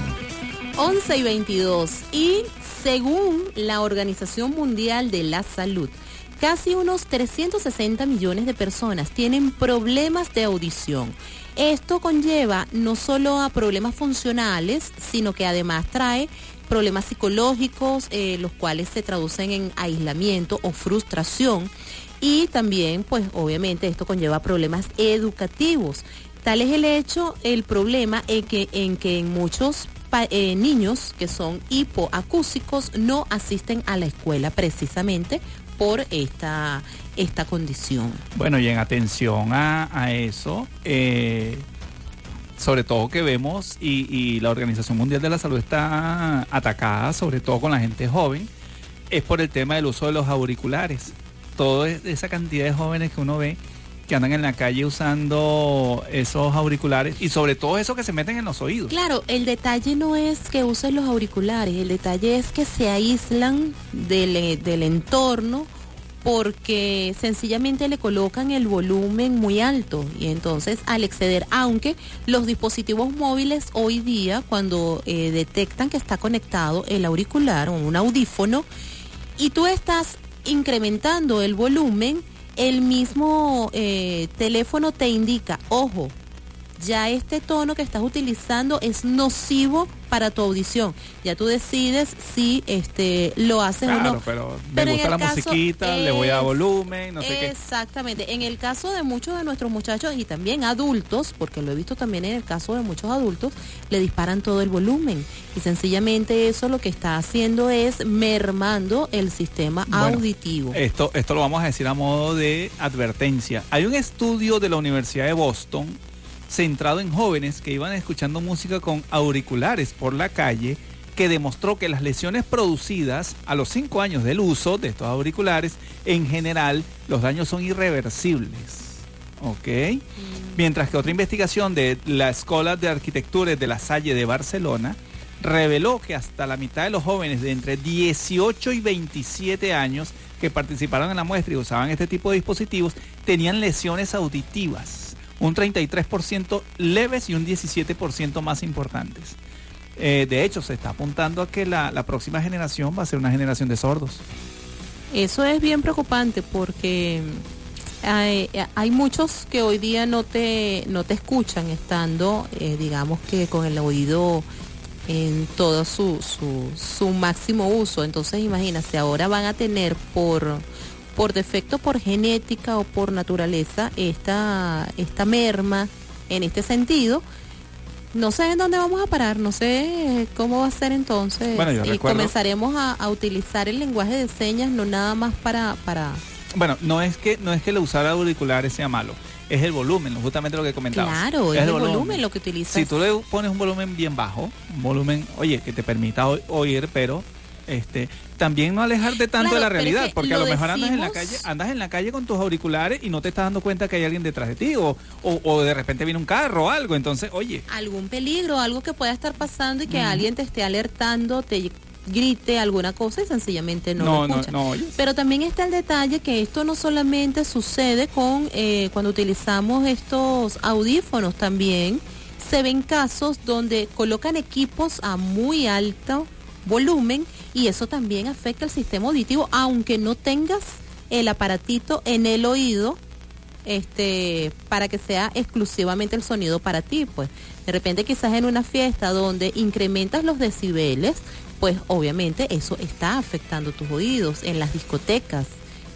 11 y 22. Y según la Organización Mundial de la Salud, casi unos 360 millones de personas tienen problemas de audición. Esto conlleva no solo a problemas funcionales, sino que además trae problemas psicológicos, eh, los cuales se traducen en aislamiento o frustración. Y también, pues obviamente esto conlleva problemas educativos. Tal es el hecho, el problema en que en, que en muchos eh, niños que son hipoacúsicos no asisten a la escuela precisamente por esta, esta condición. Bueno, y en atención a, a eso, eh, sobre todo que vemos y, y la Organización Mundial de la Salud está atacada, sobre todo con la gente joven, es por el tema del uso de los auriculares. Toda esa cantidad de jóvenes que uno ve que andan en la calle usando esos auriculares y sobre todo eso que se meten en los oídos. Claro, el detalle no es que usen los auriculares, el detalle es que se aíslan del, eh, del entorno porque sencillamente le colocan el volumen muy alto y entonces al exceder, aunque los dispositivos móviles hoy día cuando eh, detectan que está conectado el auricular o un audífono y tú estás incrementando el volumen, el mismo eh, teléfono te indica, ojo, ya este tono que estás utilizando es nocivo para tu audición. Ya tú decides si este lo haces o no. pero me Pero gusta la musiquita, le voy a volumen, no sé qué. Exactamente. En el caso de muchos de nuestros muchachos y también adultos, porque lo he visto también en el caso de muchos adultos, le disparan todo el volumen. Y sencillamente eso lo que está haciendo es mermando el sistema Bueno, auditivo. Esto, esto lo vamos a decir a modo de advertencia. Hay un estudio de la Universidad de Boston centrado en jóvenes que iban escuchando música con auriculares por la calle que demostró que las lesiones producidas a los 5 años del uso de estos auriculares, en general, los daños son irreversibles. ¿Ok? Mientras que otra investigación de la Escuela de Arquitectura de la Salle de Barcelona reveló que hasta la mitad de los jóvenes de entre 18 y 27 años que participaron en la muestra y usaban este tipo de dispositivos tenían lesiones auditivas, un 33% leves y un 17% más importantes. Eh, de hecho, se está apuntando a que la, próxima generación va a ser una generación de sordos. Eso es bien preocupante porque hay, hay muchos que hoy día no te, no te escuchan estando, eh, digamos que con el oído en todo su, su, su máximo uso. Entonces imagínate, ahora van a tener por, por defecto, por genética o por naturaleza esta, esta merma en este sentido. No sé en dónde vamos a parar, no sé cómo va a ser entonces. Bueno, yo y recuerdo- comenzaremos a, a utilizar el lenguaje de señas, no nada más para, para Bueno, no es que no es que el usar auriculares sea malo, es el volumen, justamente lo que comentabas. Claro, es el volumen lo que utilizas. Si tú le pones un volumen bien bajo, un volumen, oye, que te permita oír, pero este también no alejarte tanto Claro, de la es realidad, que porque a lo lo mejor andas en la calle, andas en la calle con tus auriculares y no te estás dando cuenta que hay alguien detrás de ti o, o, o de repente viene un carro o algo, entonces, oye, algún peligro, algo que pueda estar pasando y que alguien te esté alertando, te grite alguna cosa y sencillamente no, no, lo escucha. no. Pero también está el detalle que esto no solamente sucede con eh, cuando utilizamos estos audífonos, también se ven casos donde colocan equipos a muy alto volumen y eso también afecta el sistema auditivo, aunque no tengas el aparatito en el oído este para que sea exclusivamente el sonido para ti pues. De repente quizás en una fiesta donde incrementas los decibeles pues obviamente eso está afectando tus oídos. En las discotecas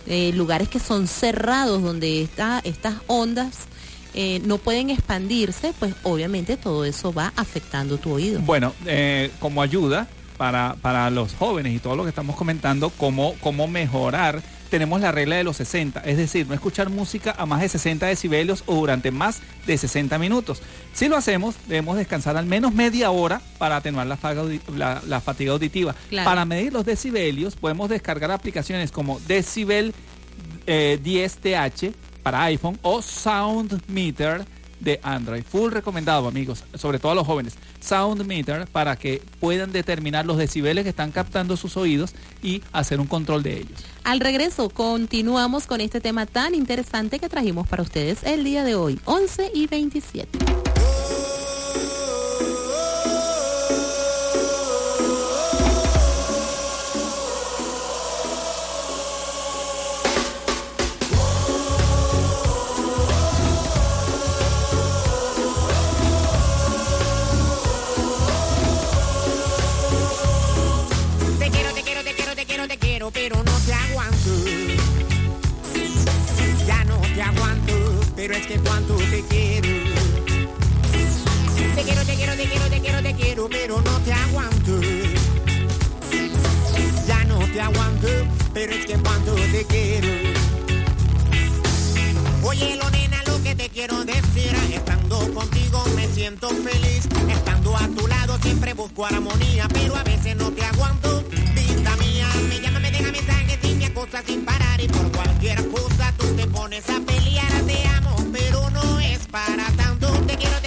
eh, lugares que son cerrados donde está, estas ondas eh, no pueden expandirse pues obviamente todo eso va afectando tu oído. Bueno, eh, como ayuda para, para los jóvenes y todo lo que estamos comentando, cómo, cómo mejorar, tenemos la regla de los 60, es decir, no escuchar música a más de 60 decibelios o durante más de 60 minutos. Si lo hacemos, debemos descansar al menos media hora para atenuar la, faga audi- la- la fatiga auditiva. Claro. Para medir los decibelios, podemos descargar aplicaciones como Decibel eh, 10TH para iPhone o Sound Meter de Android. Full recomendado, amigos, sobre todo a los jóvenes. Sound Meter para que puedan determinar los decibeles que están captando sus oídos y hacer un control de ellos. Al regreso continuamos con este tema tan interesante que trajimos para ustedes el día de hoy, 11 y 27. pero es que cuánto te quiero. Te quiero, te quiero, te quiero, te quiero, te quiero, pero no te aguanto. Ya no te aguanto, pero es que cuánto te quiero. Oye, lo nena, lo que te quiero decir, estando contigo me siento feliz, estando a tu lado siempre busco armonía, pero a veces no te aguanto, vida mía, me llama, me deja mensajes, sin me acosa sin parar y por cualquier cosa tú te pones a pelear, te quiero, te quiero,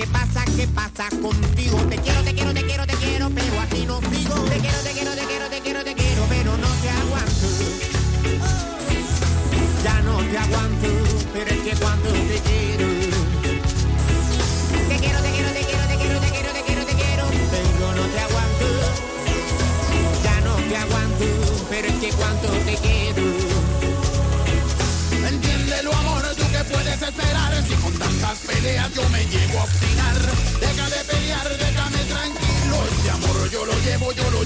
qué pasa, qué pasa contigo.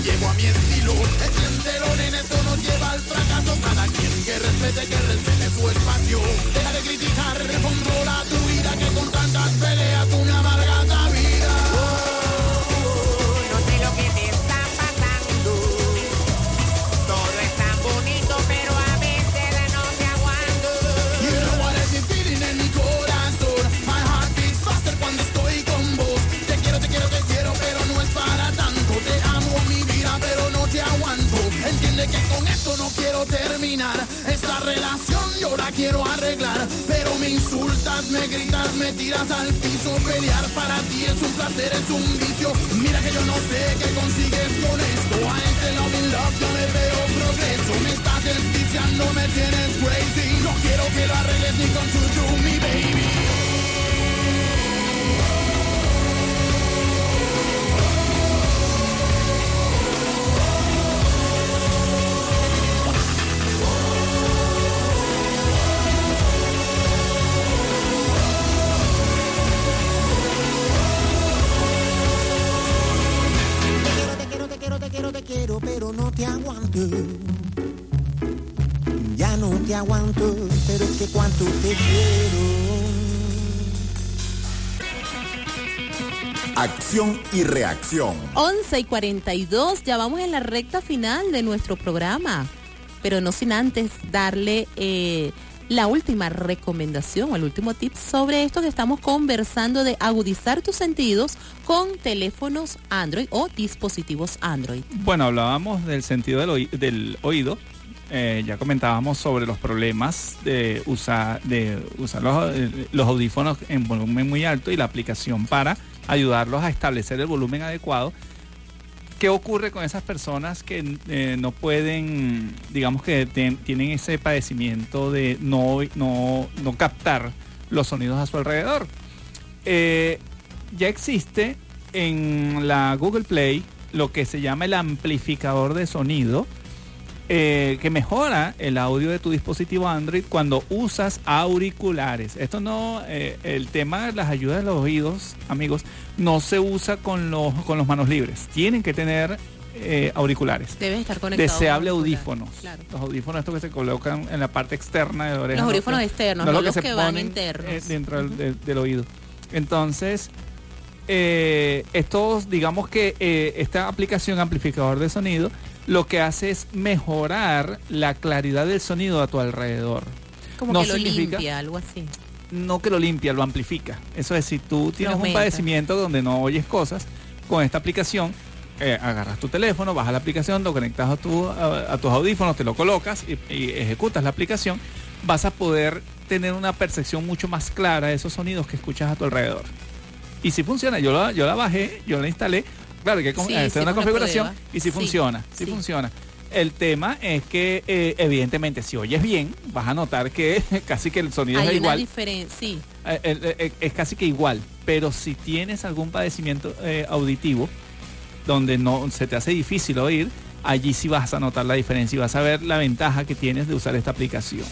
Llevo, a mi estilo. Entiéndelo, nene, esto nos lleva al fracaso. Cada quien que respete, que respete su espacio. Deja de criticar, controla tu vida. Que con tantas peleas tú quiero arreglar. Pero me insultas, me gritas, me tiras al piso. Pelear para ti es un placer, es un vicio. Mira que yo no sé qué consigues con esto. A este love in love yo le veo progreso. Me estás desviciando, me tienes crazy. No quiero que lo arregles ni con chuchu, mi baby. Quiero, pero no te aguanto. Ya no te aguanto, pero es que cuánto te quiero. Acción y reacción. 11 y 42, ya vamos en la recta final de nuestro programa, pero no sin antes darle eh, la última recomendación o el último tip sobre esto que estamos conversando de agudizar tus sentidos con teléfonos Android o dispositivos Android. Bueno, hablábamos del sentido del, oí- del oído. eh, ya comentábamos sobre los problemas de usar, de usar eh, los audífonos en volumen muy alto y la aplicación para ayudarlos a establecer el volumen adecuado. ¿Qué ocurre con esas personas que eh, no pueden, digamos que tienen ese padecimiento de no, no, no captar los sonidos a su alrededor? Eh, ya existe en la Google Play lo que se llama el amplificador de sonido, eh, que mejora el audio de tu dispositivo Android cuando usas auriculares. Esto no, eh, el tema de las ayudas de los oídos, amigos, no se usa con los, con los manos libres. Tienen que tener eh, auriculares. Debes estar conectado. Deseable audífonos. Claro. Los audífonos estos que se colocan en la parte externa de la oreja. Los no- audífonos no- externos, no no lo los se que van ponen, internos. eh, dentro del, del- del oído. Entonces, eh, estos, digamos que eh, esta aplicación amplificador de sonido lo que hace es mejorar la claridad del sonido a tu alrededor. Como No que lo significa- limpia, algo así. No que lo limpia, lo amplifica. Eso es, si tú tienes un padecimiento donde no oyes cosas, con esta aplicación eh, agarras tu teléfono, bajas la aplicación, lo conectas a, tu, a, a tus audífonos, te lo colocas y, y ejecutas la aplicación, vas a poder tener una percepción mucho más clara de esos sonidos que escuchas a tu alrededor. Y si funciona, yo la, yo la bajé, yo la instalé, claro, hay que Sí, hacer una configuración y si Sí, funciona, si funciona. El tema es que eh, evidentemente si oyes bien, vas a notar que (laughs) casi que el sonido Hay es una igual. diferencia, sí. Eh, eh, eh, es casi que igual, pero si tienes algún padecimiento auditivo, donde no se te hace difícil oír, allí sí vas a notar la diferencia y vas a ver la ventaja que tienes de usar esta aplicación.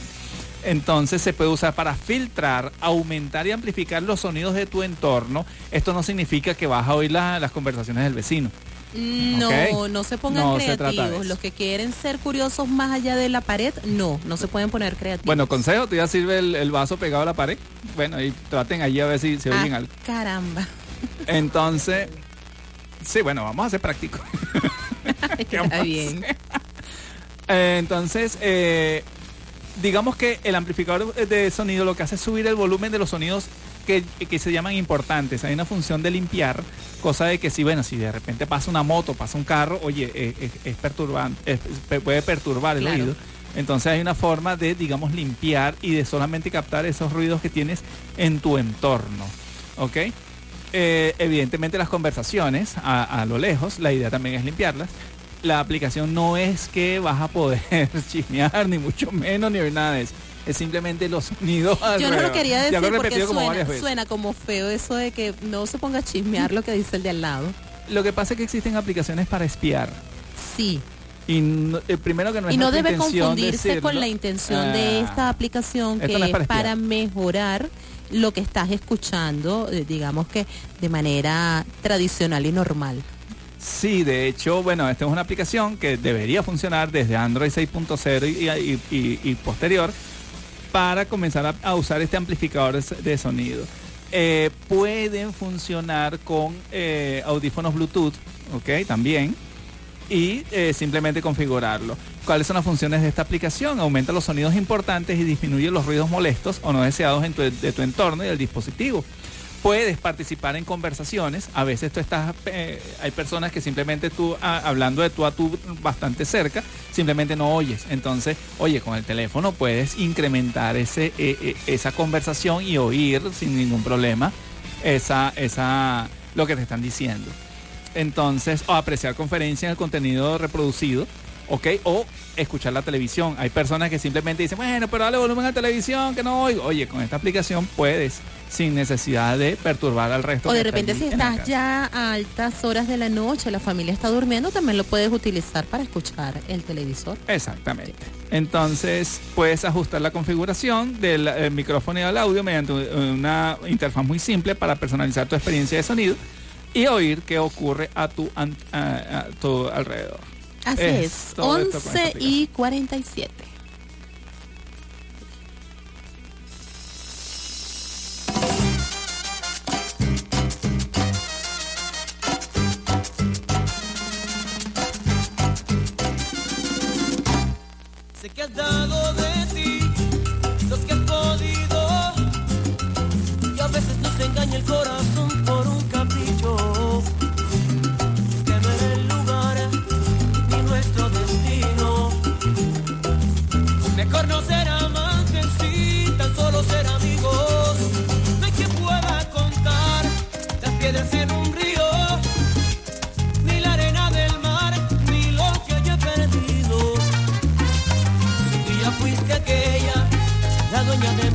Entonces se puede usar para filtrar, aumentar y amplificar los sonidos de tu entorno. Esto no significa que vas a oír la- las conversaciones del vecino. No, no se pongan No creativos. Los que quieren ser curiosos más allá de la pared, no, no se pueden poner creativos. Bueno, consejo, tú ya sirve el, el vaso pegado a la pared. Bueno, y traten allí a ver si se Ah, oyen algo. caramba. Entonces, sí, bueno, vamos a ser prácticos. (laughs) (laughs) ¿Qué vamos a Está bien. Entonces, eh, digamos que el amplificador de sonido lo que hace es subir el volumen de los sonidos que, que se llaman importantes. Hay una función de limpiar, cosa de que si, bueno, si de repente pasa una moto, pasa un carro, oye, eh, es, es perturbante, es- puede perturbar el Claro. oído. Entonces hay una forma de, digamos, limpiar y de solamente captar esos ruidos que tienes en tu entorno. ¿Ok? Eh, evidentemente las conversaciones a, a lo lejos, la idea también es limpiarlas. La aplicación no es que vas a poder (laughs) chismear, ni mucho menos, ni ver nada de eso. Es simplemente los sonidos Yo no lo quería decir lo porque como suena, como feo eso de que no se ponga a chismear lo que dice el de al lado. Lo que pasa es que existen aplicaciones para espiar. Sí. Y no- eh, primero que no es y no debe confundirse decirlo. con la intención de Ah, esta aplicación que no es es para mejorar lo que estás escuchando, eh, digamos que de manera tradicional y normal. Sí, de hecho, bueno, esta es una aplicación que debería funcionar desde Android 6.0 y, posterior para comenzar a, usar este amplificador de, de sonido. Eh, pueden funcionar con eh, audífonos Bluetooth, ¿ok? También. Y eh, simplemente configurarlo. ¿Cuáles son las funciones de esta aplicación? Aumenta los sonidos importantes y disminuye los ruidos molestos o no deseados en tu- de tu entorno y del dispositivo puedes participar en conversaciones. A veces tú estás, eh, hay personas que simplemente tú, ah, hablando de tú a tú bastante cerca, simplemente no oyes. Entonces, oye, con el teléfono puedes incrementar ese, eh, eh, esa conversación y oír sin ningún problema esa, esa, lo que te están diciendo. Entonces, o apreciar conferencias en el contenido reproducido, ¿ok? O escuchar la televisión. Hay personas que simplemente dicen, bueno, pero dale volumen a la televisión, que no oigo. Oye, con esta aplicación puedes, sin necesidad de perturbar al resto. O de repente si estás ya a altas horas de la noche, la familia está durmiendo, también lo puedes utilizar para escuchar el televisor. Exactamente. Entonces puedes ajustar la configuración del eh, micrófono y del audio mediante una interfaz muy simple para personalizar tu experiencia de sonido y oír qué ocurre a tu, an- a- a tu alrededor. Así Es es, todo esto con esta 11 y 47. Sé que has dado de ti lo que has podido. Y a veces nos engaña el corazón dueña de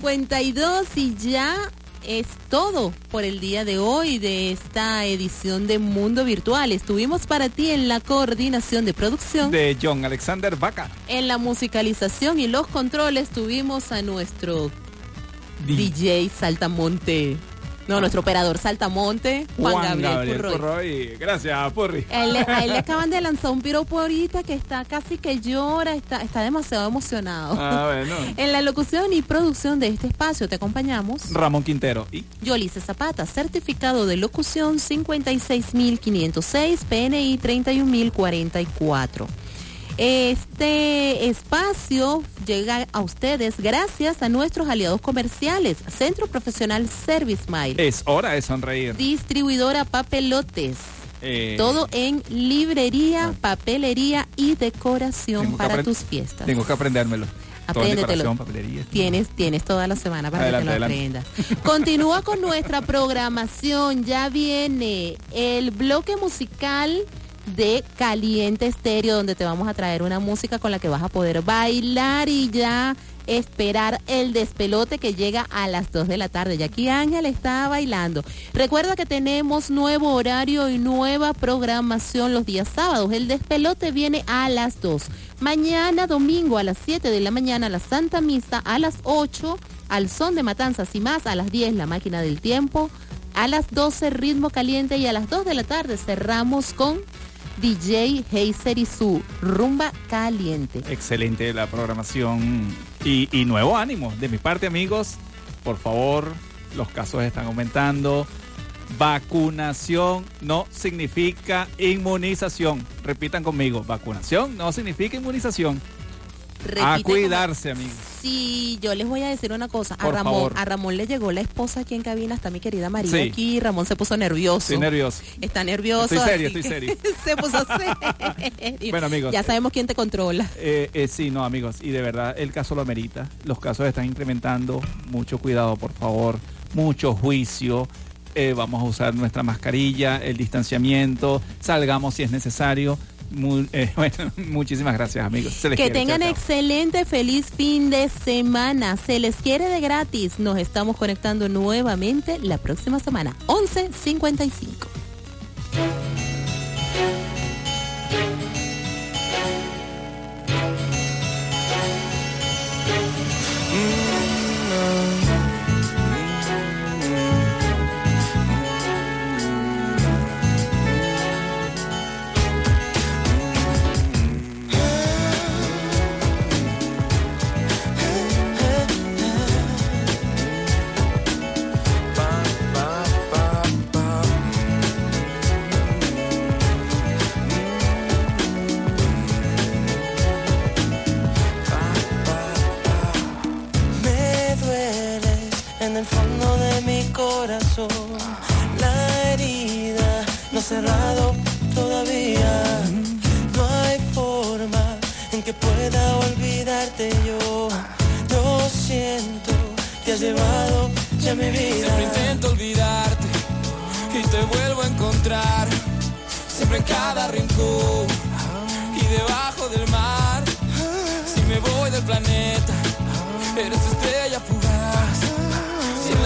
52 y ya es todo por el día de hoy de esta edición de Mundo Virtual. Estuvimos para ti en la coordinación de producción de John Alexander Vaca. En la musicalización y los controles tuvimos a nuestro DJ Saltamonte. No, nuestro operador Saltamonte, Juan, Gabriel, Purroy. Purroy. Gracias, Purri. A él, a él le (laughs) acaban de lanzar un piropo ahorita que está casi que llora, está, está demasiado emocionado. Ah, bueno. (laughs) En la locución y producción de este espacio te acompañamos. Ramón Quintero. Y Yolice Zapata, certificado de locución 56506, PNI 31044. Este espacio llega a ustedes gracias a nuestros aliados comerciales, Centro Profesional Service Mile, es hora de sonreír. distribuidora Papelotes, Eh, todo en librería, papelería y decoración para tus fiestas. Tengo que aprendérmelo. Apréndetelo. Tienes, tienes toda la semana para Adelante, que te lo aprendas. Continúa con nuestra programación. Ya viene el bloque musical de Caliente Estéreo, donde te vamos a traer una música con la que vas a poder bailar y ya esperar el despelote que llega a las 2 de la tarde. Y aquí Ángel está bailando. Recuerda que tenemos nuevo horario y nueva programación los días sábados. El despelote viene a las 2. Mañana domingo a las 7 de la mañana la Santa Misa, a las 8 al son de matanzas y más, a las 10 la máquina del tiempo, a las 12 ritmo caliente y a las 2 de la tarde cerramos con DJ Heiser y su rumba caliente. Excelente la programación y, y nuevo ánimo. De mi parte, amigos, por favor, los casos están aumentando. Vacunación no significa inmunización. Repitan conmigo, vacunación no significa inmunización. a cuidarse, amigos. Sí, yo les voy a decir una cosa. A Por Ramón, favor. a Ramón le llegó la esposa aquí en cabina, está mi querida María Sí. aquí. Ramón se puso nervioso. Estoy nervioso. Está nervioso. Estoy serio, estoy serio. (laughs) se puso serio. Bueno, amigos, Ya eh, sabemos quién te controla. Eh, eh, sí, no, amigos, y de verdad el caso lo amerita. Los casos están incrementando. Mucho cuidado, por favor. Mucho juicio. Eh, vamos a usar nuestra mascarilla, el distanciamiento. Salgamos si es necesario. Mu- eh, (laughs) bueno, muchísimas gracias, amigos. Se les Que quiere. tengan chao. excelente, feliz fin de semana. Se les quiere de gratis. Nos estamos conectando nuevamente la próxima semana, 11.55. La herida no ha cerrado todavía. No hay forma en que pueda olvidarte yo. Lo siento, te has llevado ya mi vida. Siempre intento olvidarte y te vuelvo a encontrar. Siempre en cada rincón y debajo del mar. Si me voy del planeta, eres estrella fugaz.